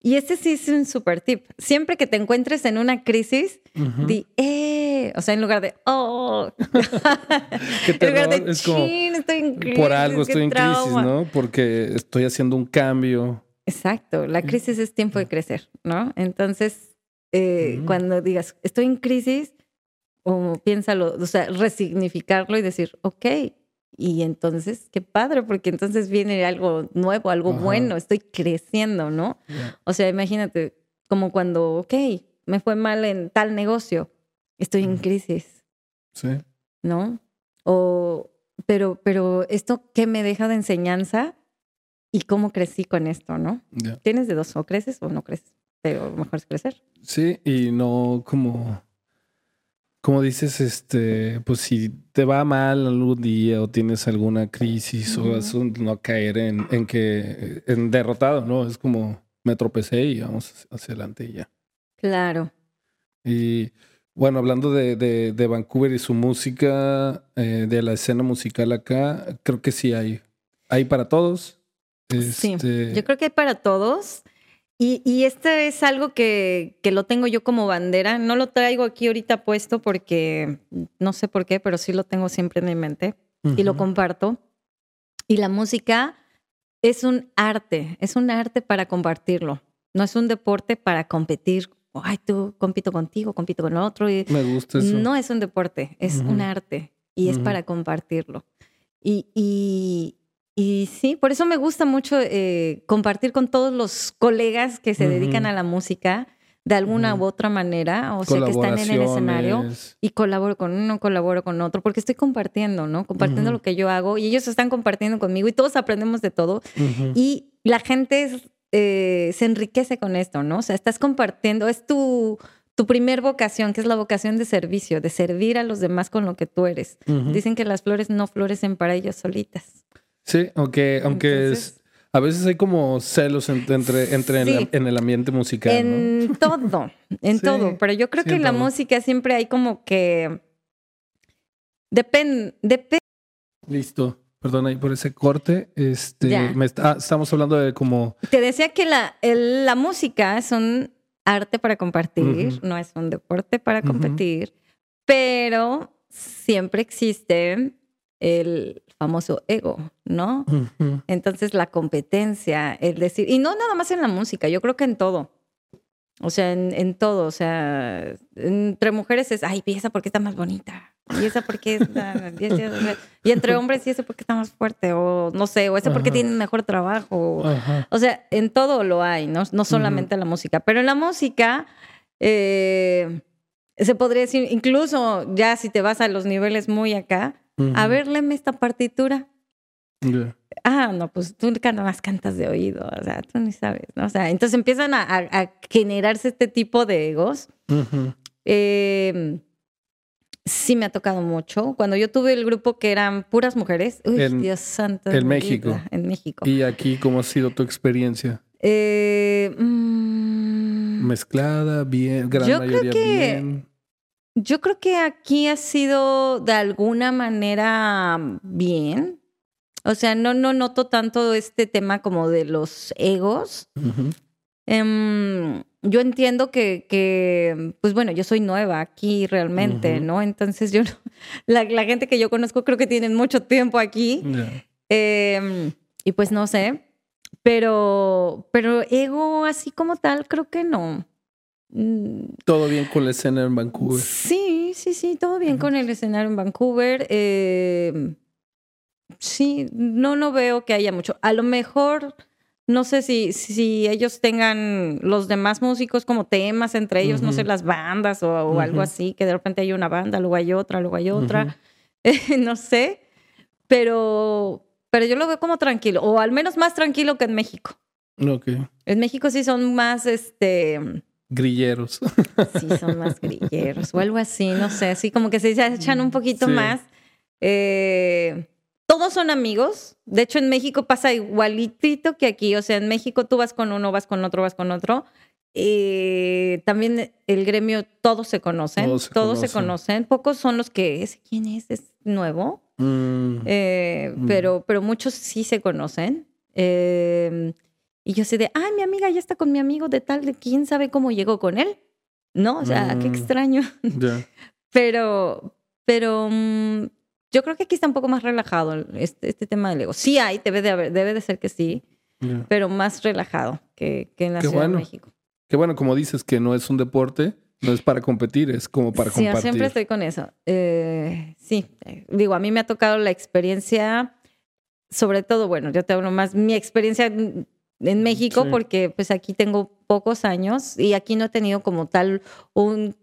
y este sí es un super tip. Siempre que te encuentres en una crisis, di, eh, o sea, en lugar de, oh, en lugar de, es como, estoy en crisis, por algo estoy en crisis, ¿no? Porque estoy haciendo un cambio. Exacto, la crisis es tiempo de crecer, ¿no? Entonces, eh, cuando digas, estoy en crisis, o piénsalo, o sea, resignificarlo y decir, ok, y entonces, qué padre, porque entonces viene algo nuevo, algo bueno, estoy creciendo, ¿no? O sea, imagínate, como cuando, ok, me fue mal en tal negocio, estoy en crisis. Sí. ¿No? O, pero, pero esto, ¿qué me deja de enseñanza? ¿Y cómo crecí con esto, no? Tienes de dos, o creces o no creces, pero mejor es crecer. Sí, y no como como dices, este, pues si te va mal algún día o tienes alguna crisis o eso, no caer en, en, que, en derrotado, ¿no? Es como me tropecé y vamos hacia adelante y ya. Claro. Y bueno, hablando de, de, Vancouver y su música, eh, de la escena musical acá, creo que sí hay. Hay para todos. Sí, este yo creo que hay para todos. Y, y este es algo que, que, lo tengo yo como bandera. No lo traigo aquí ahorita puesto porque no sé por qué, pero sí lo tengo siempre en mi mente y lo comparto. Y la música es un arte, es un arte para compartirlo. No es un deporte para competir. Ay, tú compito contigo, compito con otro. Y Me gusta eso. No es un deporte, es un arte y es para compartirlo. Y, y, y sí, por eso me gusta mucho eh, compartir con todos los colegas que se dedican a la música de alguna u otra manera, o sea, que están en el escenario y colaboro con uno, colaboro con otro, porque estoy compartiendo, ¿no? Compartiendo lo que yo hago y ellos están compartiendo conmigo y todos aprendemos de todo y la gente eh, se enriquece con esto, ¿no? O sea, estás compartiendo, es tu, tu primer vocación, que es la vocación de servicio, de servir a los demás con lo que tú eres. Dicen que las flores no florecen para ellas solitas. Sí, aunque, aunque es, a veces hay como celos entre, entre en el ambiente musical. En todo, en todo. Pero yo creo que en la música siempre hay como que. Depende. Listo. Perdón ahí por ese corte. Este, ah, estamos hablando de como. Te decía que la, la música es un arte para compartir, no es un deporte para competir, pero siempre existe el famoso ego, ¿no? Entonces la competencia, el decir, y no nada más en la música, yo creo que en todo. O sea, en, todo, o sea, entre mujeres es, ay, y esa porque está más bonita, y esa porque está, y, entre hombres y ese porque está más fuerte, o no sé, o ese porque tiene mejor trabajo. O sea, en todo lo hay, no, no solamente en la música, pero en la música eh, se podría decir, incluso ya si te vas a los niveles muy acá, a ver, léeme esta partitura. Ah, no, pues tú más cantas de oído, o sea, tú ni sabes, ¿no? O sea, entonces empiezan a, generarse este tipo de egos. Em, sí me ha tocado mucho. Cuando yo tuve el grupo que eran puras mujeres, uy, en, Dios santo. En México. en México. ¿Y aquí cómo ha sido tu experiencia? Eh, mm, Mezclada, bien, gran yo mayoría creo que, bien. Yo creo que aquí ha sido de alguna manera bien. O sea, no, no noto tanto este tema como de los egos. Em, yo entiendo que, que, pues bueno, yo soy nueva aquí realmente, ¿no? Entonces yo, la, la, gente que yo conozco creo que tienen mucho tiempo aquí. Em, y pues no sé, pero, pero ego así como tal, creo que no. Mm. ¿Todo bien con la escena en Vancouver? Sí, sí, sí, todo bien con el escenario en Vancouver. Eh, sí, no, no veo que haya mucho. A lo mejor, no sé si, si ellos tengan los demás músicos como temas entre ellos, no sé, las bandas o, algo así, que de repente hay una banda, luego hay otra, luego hay otra, no sé, pero, pero yo lo veo como tranquilo, o al menos más tranquilo que en México. Ok. En México sí son más, este... Grilleros. Sí, son más grilleros o algo así, no sé, así como que se echan un poquito más. Eh, todos son amigos. De hecho, en México pasa igualitito que aquí. O sea, en México tú vas con uno, vas con otro, vas con otro. Eh, también el gremio, todos se conocen. Todos se, conocen. Pocos son los que, ¿quién es? ¿Es nuevo? Mm. Eh, mm. Pero, pero muchos sí se conocen. Em, y yo sé de, ay, mi amiga ya está con mi amigo de tal, de quién sabe cómo llegó con él. ¿No? O sea, qué mm. extraño. Pero, pero yo creo que aquí está un poco más relajado este, este tema del ego. Sí hay, debe de, haber, debe de ser que sí, pero más relajado que, que en la Ciudad de México. Qué bueno, como dices, que no es un deporte, no es para competir, es como para sí, compartir. siempre estoy con eso. Eh, sí, digo, a mí me ha tocado la experiencia, sobre todo, bueno, yo te hablo más mi experiencia en México, porque pues aquí tengo pocos años y aquí no he tenido como tal un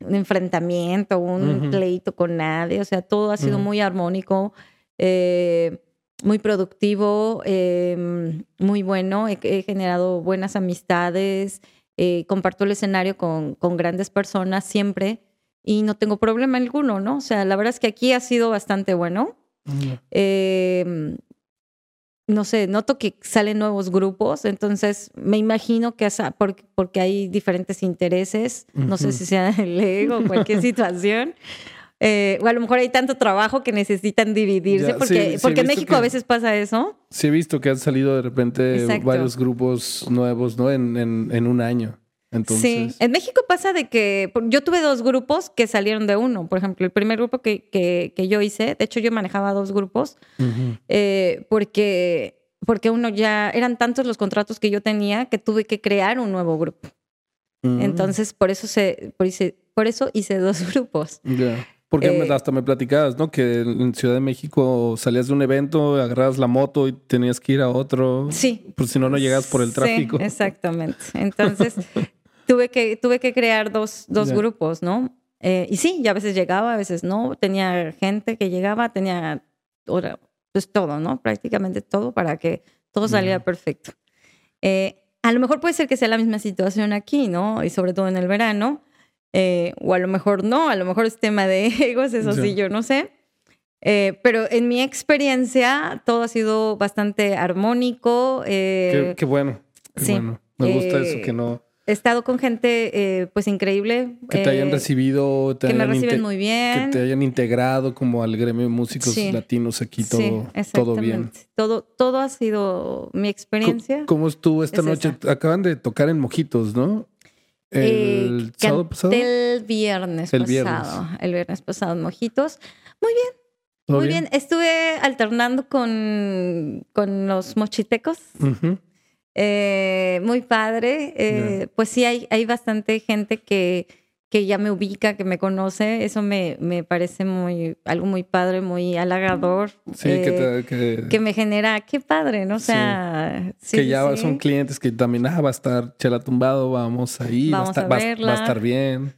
un enfrentamiento, un pleito con nadie, o sea, todo ha sido muy armónico, eh, muy productivo, em, muy bueno, he, generado buenas amistades, eh, comparto el escenario con, con, grandes personas siempre y no tengo problema alguno, ¿no? O sea, la verdad es que aquí ha sido bastante bueno no sé, noto que salen nuevos grupos, entonces me imagino que porque, porque hay diferentes intereses, no sé si sea el ego o cualquier situación. Eh, o a lo mejor hay tanto trabajo que necesitan dividirse, porque, porque en México a veces pasa eso. Sí, he visto que han salido de repente varios grupos nuevos, ¿no? En, en, en un año. Sí, en México pasa de que yo tuve dos grupos que salieron de uno. Por ejemplo, el primer grupo que, que, yo hice, de hecho yo manejaba dos grupos, eh, porque, porque uno ya, eran tantos los contratos que yo tenía que tuve que crear un nuevo grupo. Mm. Entonces, por eso, se, por, hice, por eso hice dos grupos. Porque eh, hasta me platicabas, ¿no? Que en Ciudad de México salías de un evento, agarrabas la moto y tenías que ir a otro. Sí. Pues si no, no llegas por el tráfico. Sí, exactamente. Entonces, tuve que, tuve que crear dos, dos grupos, ¿no? Eh, y sí, ya a veces llegaba, a veces no. Tenía gente que llegaba, tenía pues todo, ¿no? Prácticamente todo para que todo saliera perfecto. Eh, a lo mejor puede ser que sea la misma situación aquí, ¿no? Y sobre todo en el verano. Eh, o a lo mejor no, a lo mejor es tema de egos, eso sí, yo no sé. pero en mi experiencia todo ha sido bastante armónico. Qué, bueno, qué bueno. Me gusta eso que no he estado con gente eh, pues increíble. Que te hayan eh, recibido, que me reciben muy bien. Que te hayan integrado como al gremio de músicos latinos aquí, todo, todo bien. Todo, todo ha sido mi experiencia. ¿Cómo, estuvo esta noche? Acaban de tocar en Mojitos, ¿no? El eh, sábado pasado. El viernes pasado. El viernes pasado en Mojitos. Muy bien. Muy bien? Estuve alternando con, con los mochitecos. Eh, muy padre. Eh, pues sí, hay, hay bastante gente que, que ya me ubica, que me conoce. Eso me, me parece muy, algo muy padre, muy halagador. Sí, que, eh, me genera, qué padre, ¿no? O sea, que ya son clientes que también, ah, va a estar Chela Tumbado, vamos ahí, va, a estar, va, a estar bien.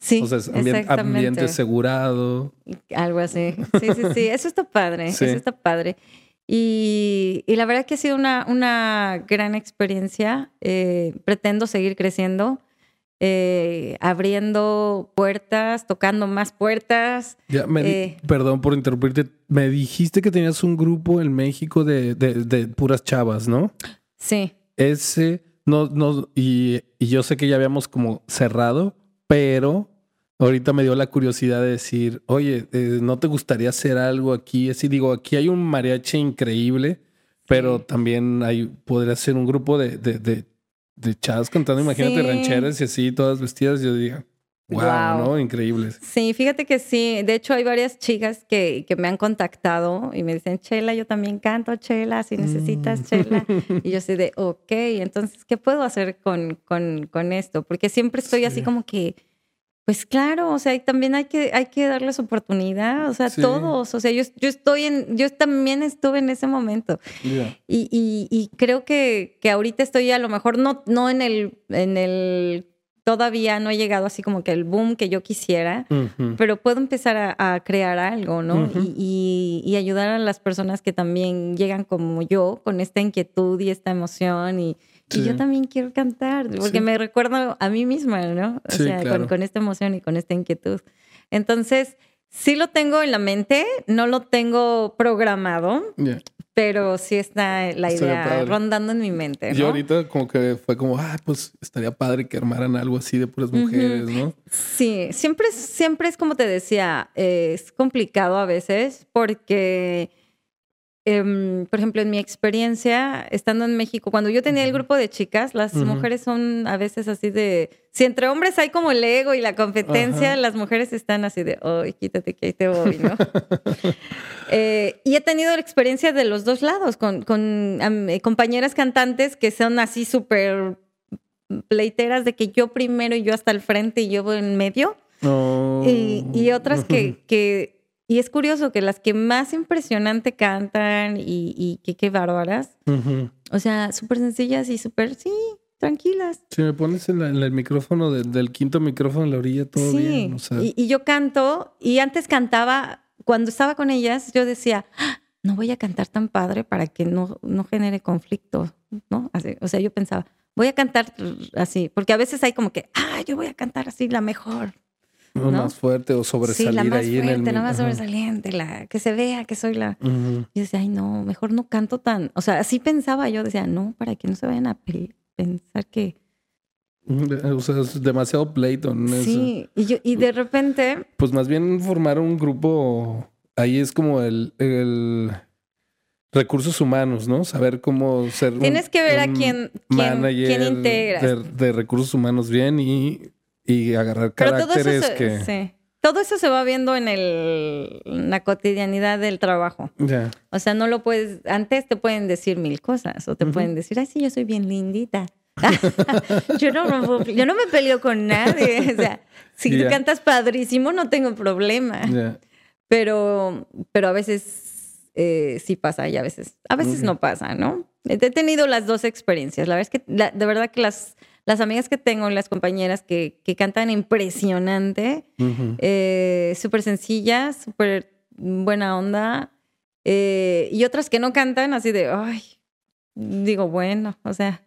Sí, o sea, ambiente, asegurado. Algo así. Sí, sí, sí. Eso está padre. Eso está padre. Y, la verdad que ha sido una, una gran experiencia. Eh, pretendo seguir creciendo, eh, abriendo puertas, tocando más puertas. Ya, eh, perdón por interrumpirte. Me dijiste que tenías un grupo en México de, de, puras chavas, ¿no? Sí. Ese, no, no, y, y yo sé que ya habíamos como cerrado, pero Ahorita me dio la curiosidad de decir, oye, eh, ¿no te gustaría hacer algo aquí? Así digo, aquí hay un mariachi increíble, pero también hay, podría ser un grupo de, de, de, de chavas cantando, imagínate, rancheras y así, todas vestidas. Yo diría, wow, ¿no? Increíbles. Sí, fíjate que sí. De hecho, hay varias chicas que, que me han contactado y me dicen, Chela, yo también canto, Chela, si necesitas, mm. Chela. y yo soy de, ok, entonces, ¿qué puedo hacer con, con, con esto? Porque siempre estoy así como que Pues claro, o sea, también hay que, hay que darles oportunidad, o sea, todos, o sea, yo, yo estoy en, yo también estuve en ese momento. Y, y, creo que, que ahorita estoy a lo mejor no, no en el, en el todavía no he llegado así como que el boom que yo quisiera, pero puedo empezar a, crear algo, ¿no? y, ayudar a las personas que también llegan como yo, con esta inquietud y esta emoción y, yo también quiero cantar, porque me recuerdo a mí misma, ¿no? O sea, con, esta emoción y con esta inquietud. Entonces, sí lo tengo en la mente, no lo tengo programado, pero sí está la idea rondando en mi mente. ¿no? Yo ahorita como que fue como, ah, pues estaría padre que armaran algo así de puras mujeres, ¿no? Sí, siempre, siempre es como te decía, es complicado a veces porque Em, por ejemplo, en mi experiencia, estando en México, cuando yo tenía el grupo de chicas, las mujeres son a veces así de, si entre hombres hay como el ego y la competencia, las mujeres están así de, ¡ay, quítate que ahí te voy, ¿no? Eh, y he tenido la experiencia de los dos lados, con, con eh, compañeras cantantes que son así súper pleiteras de que yo primero y yo hasta el frente y yo en medio. Oh. Y, y, otras que, que y es curioso que las que más impresionante cantan y, y que qué bárbaras, o sea, súper sencillas y súper, sí, tranquilas. Si me pones en, el micrófono del quinto micrófono en la orilla, todo bien. y, y, yo canto, y antes cantaba, cuando estaba con ellas, yo decía, ah, no voy a cantar tan padre para que no, no genere conflicto, ¿no? o sea, yo pensaba, voy a cantar así, porque a veces hay como que, ah, yo voy a cantar así la mejor. ¿No? más fuerte o sobresalir sí, la más ahí fuerte, en el... la más sobresaliente, la que se vea que soy la... Yo decía, ay, no, mejor no canto tan... O sea, así pensaba yo, decía, no, para que no se vayan a pensar que... O sea, es demasiado pleito. Sí, y, yo, y de repente... Pues más bien formar un grupo, ahí es como el... el recursos humanos, ¿no? Saber cómo ser Tienes que ver a quién, quién, quién integras. De, de, recursos humanos bien y y agarrar caracteres todo que... Sí. Todo eso se va viendo en, el, la cotidianidad del trabajo. O sea, no lo puedes... Antes te pueden decir mil cosas o te pueden decir, ay, sí, yo soy bien lindita. yo, no, yo no me peleo con nadie. O sea, si tú cantas padrísimo, no tengo problema. Pero, pero a veces eh, sí pasa y a veces, a veces no pasa, ¿no? He tenido las dos experiencias. La verdad es que, de verdad que las las amigas que tengo, las compañeras que, que cantan impresionante, eh, súper sencillas, súper buena onda, eh, y otras que no cantan así de, ay, digo, bueno, o sea,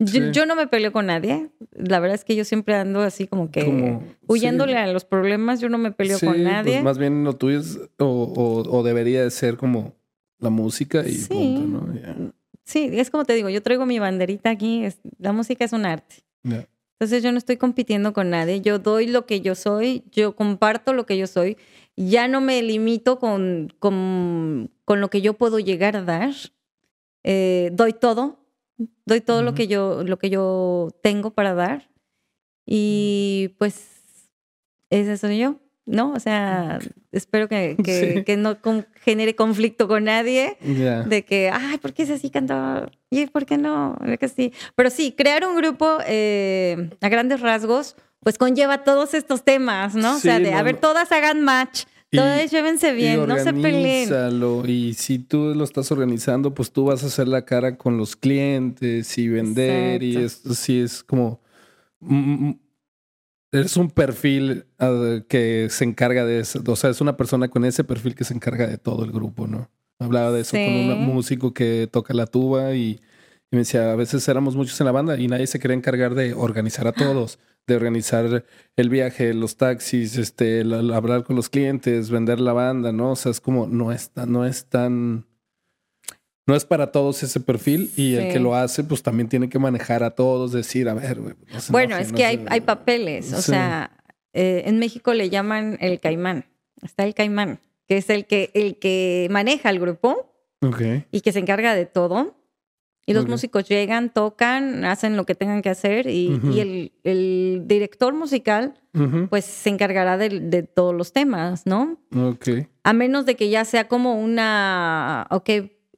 yo, no me peleo con nadie. La verdad es que yo siempre ando así como que huyéndole a los problemas. Yo no me peleo con pues nadie. más bien lo tuyo es, o, o, debería de ser como la música y punto, ¿no? Sí, es como te digo, yo traigo mi banderita aquí, la música es un arte. Entonces yo no estoy compitiendo con nadie, yo doy lo que yo soy, yo comparto lo que yo soy, ya no me limito con, con, con lo que yo puedo llegar a dar, eh, doy todo, doy todo lo, que yo, lo que yo tengo para dar y pues ese soy yo. ¿no? O sea, espero que, que, no genere conflicto con nadie de que, ay, ¿por qué es así cantaba? ¿Y por qué no? Que sí. Pero sí, crear un grupo eh, a grandes rasgos, pues conlleva todos estos temas, ¿no? o sea, de, a ver, todas hagan match. todas llévense bien, no se peleen. Y si tú lo estás organizando, pues tú vas a hacer la cara con los clientes y vender. Y esto sí es como es un perfil ah, que se encarga de eso. O sea, es una persona con ese perfil que se encarga de todo el grupo, ¿no? Hablaba de eso con un músico que toca la tuba y, me decía, a veces éramos muchos en la banda y nadie se quería encargar de organizar a todos, de organizar el viaje, los taxis, este, hablar con los clientes, vender la banda, ¿no? O sea, es como, no es no es tan no es para todos ese perfil y el que lo hace pues también tiene que manejar a todos, decir, a ver, bueno, es que hay, hay, papeles, o sea, eh, en México le llaman el caimán, está el caimán, que es el que, el que maneja el grupo y que se encarga de todo. Y los músicos llegan, tocan, hacen lo que tengan que hacer y, el, director musical pues se encargará de, de, todos los temas, ¿no? Ok. A menos de que ya sea como una, ok,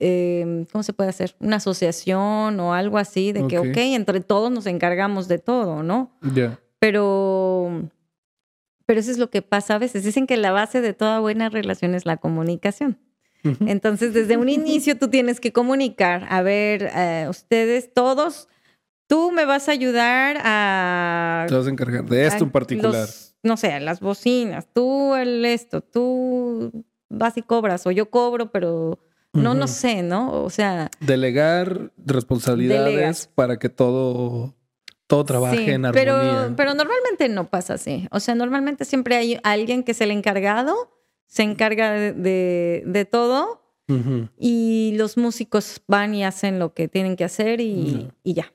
Em, ¿cómo se puede hacer? Una asociación o algo así, de que, ok, entre todos nos encargamos de todo, ¿no? Ya. Pero, pero eso es lo que pasa a veces. Dicen que la base de toda buena relación es la comunicación. Entonces, desde un inicio tú tienes que comunicar, a ver, eh, ustedes todos, tú me vas a ayudar a... Te vas a encargar de esto en particular. no sé, las bocinas, tú el esto, tú vas y cobras, o yo cobro, pero no, no sé, ¿no? O sea... Delegar responsabilidades para que todo todo trabaje en armonía. Pero, pero normalmente no pasa así. O sea, normalmente siempre hay alguien que es el encargado, se encarga de, todo y los músicos van y hacen lo que tienen que hacer y, ya.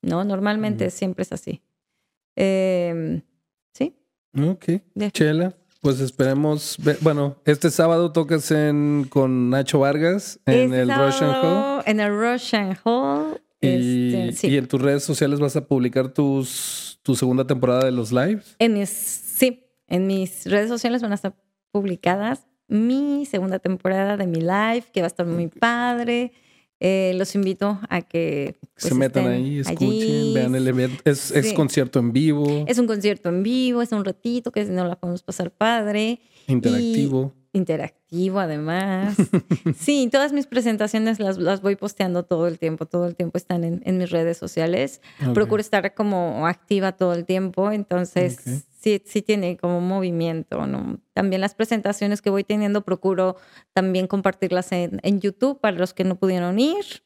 ¿No? Normalmente siempre es así. Eh, ¿Sí? Ok. Chela, pues esperemos. Bueno, este sábado tocas en, con Nacho Vargas en este el Russian Hall. En el Russian Hall. Este, y, en tus redes sociales vas a publicar tus, tu segunda temporada de los lives. En mis, sí, en mis redes sociales van a estar publicadas mi segunda temporada de mi live, que va a estar muy padre. Eh, los invito a que se pues, metan ahí, escuchen, vean el evento. Es, es, concierto en vivo. Es un concierto en vivo, es un ratito que no la podemos pasar padre. Interactivo interactivo además. sí, todas mis presentaciones las, las, voy posteando todo el tiempo, todo el tiempo están en, mis redes sociales. Procuro estar como activa todo el tiempo, entonces sí, sí tiene como movimiento, ¿no? También las presentaciones que voy teniendo procuro también compartirlas en, YouTube para los que no pudieron ir.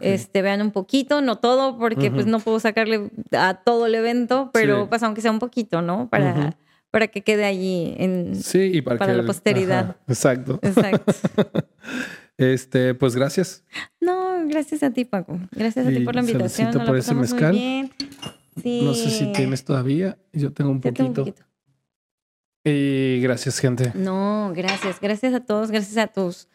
Este, vean un poquito, no todo, porque pues no puedo sacarle a todo el evento, pero pues aunque sea un poquito, ¿no? Para, para que quede allí en, sí, para, la posteridad. exacto. Exacto. este, pues gracias. No, gracias a ti, Paco. Gracias a ti por la invitación. Nos por ese mezcal. Muy bien. No sé si tienes todavía. Yo tengo un poquito. Y gracias, gente. No, gracias. Gracias a todos. Gracias a tus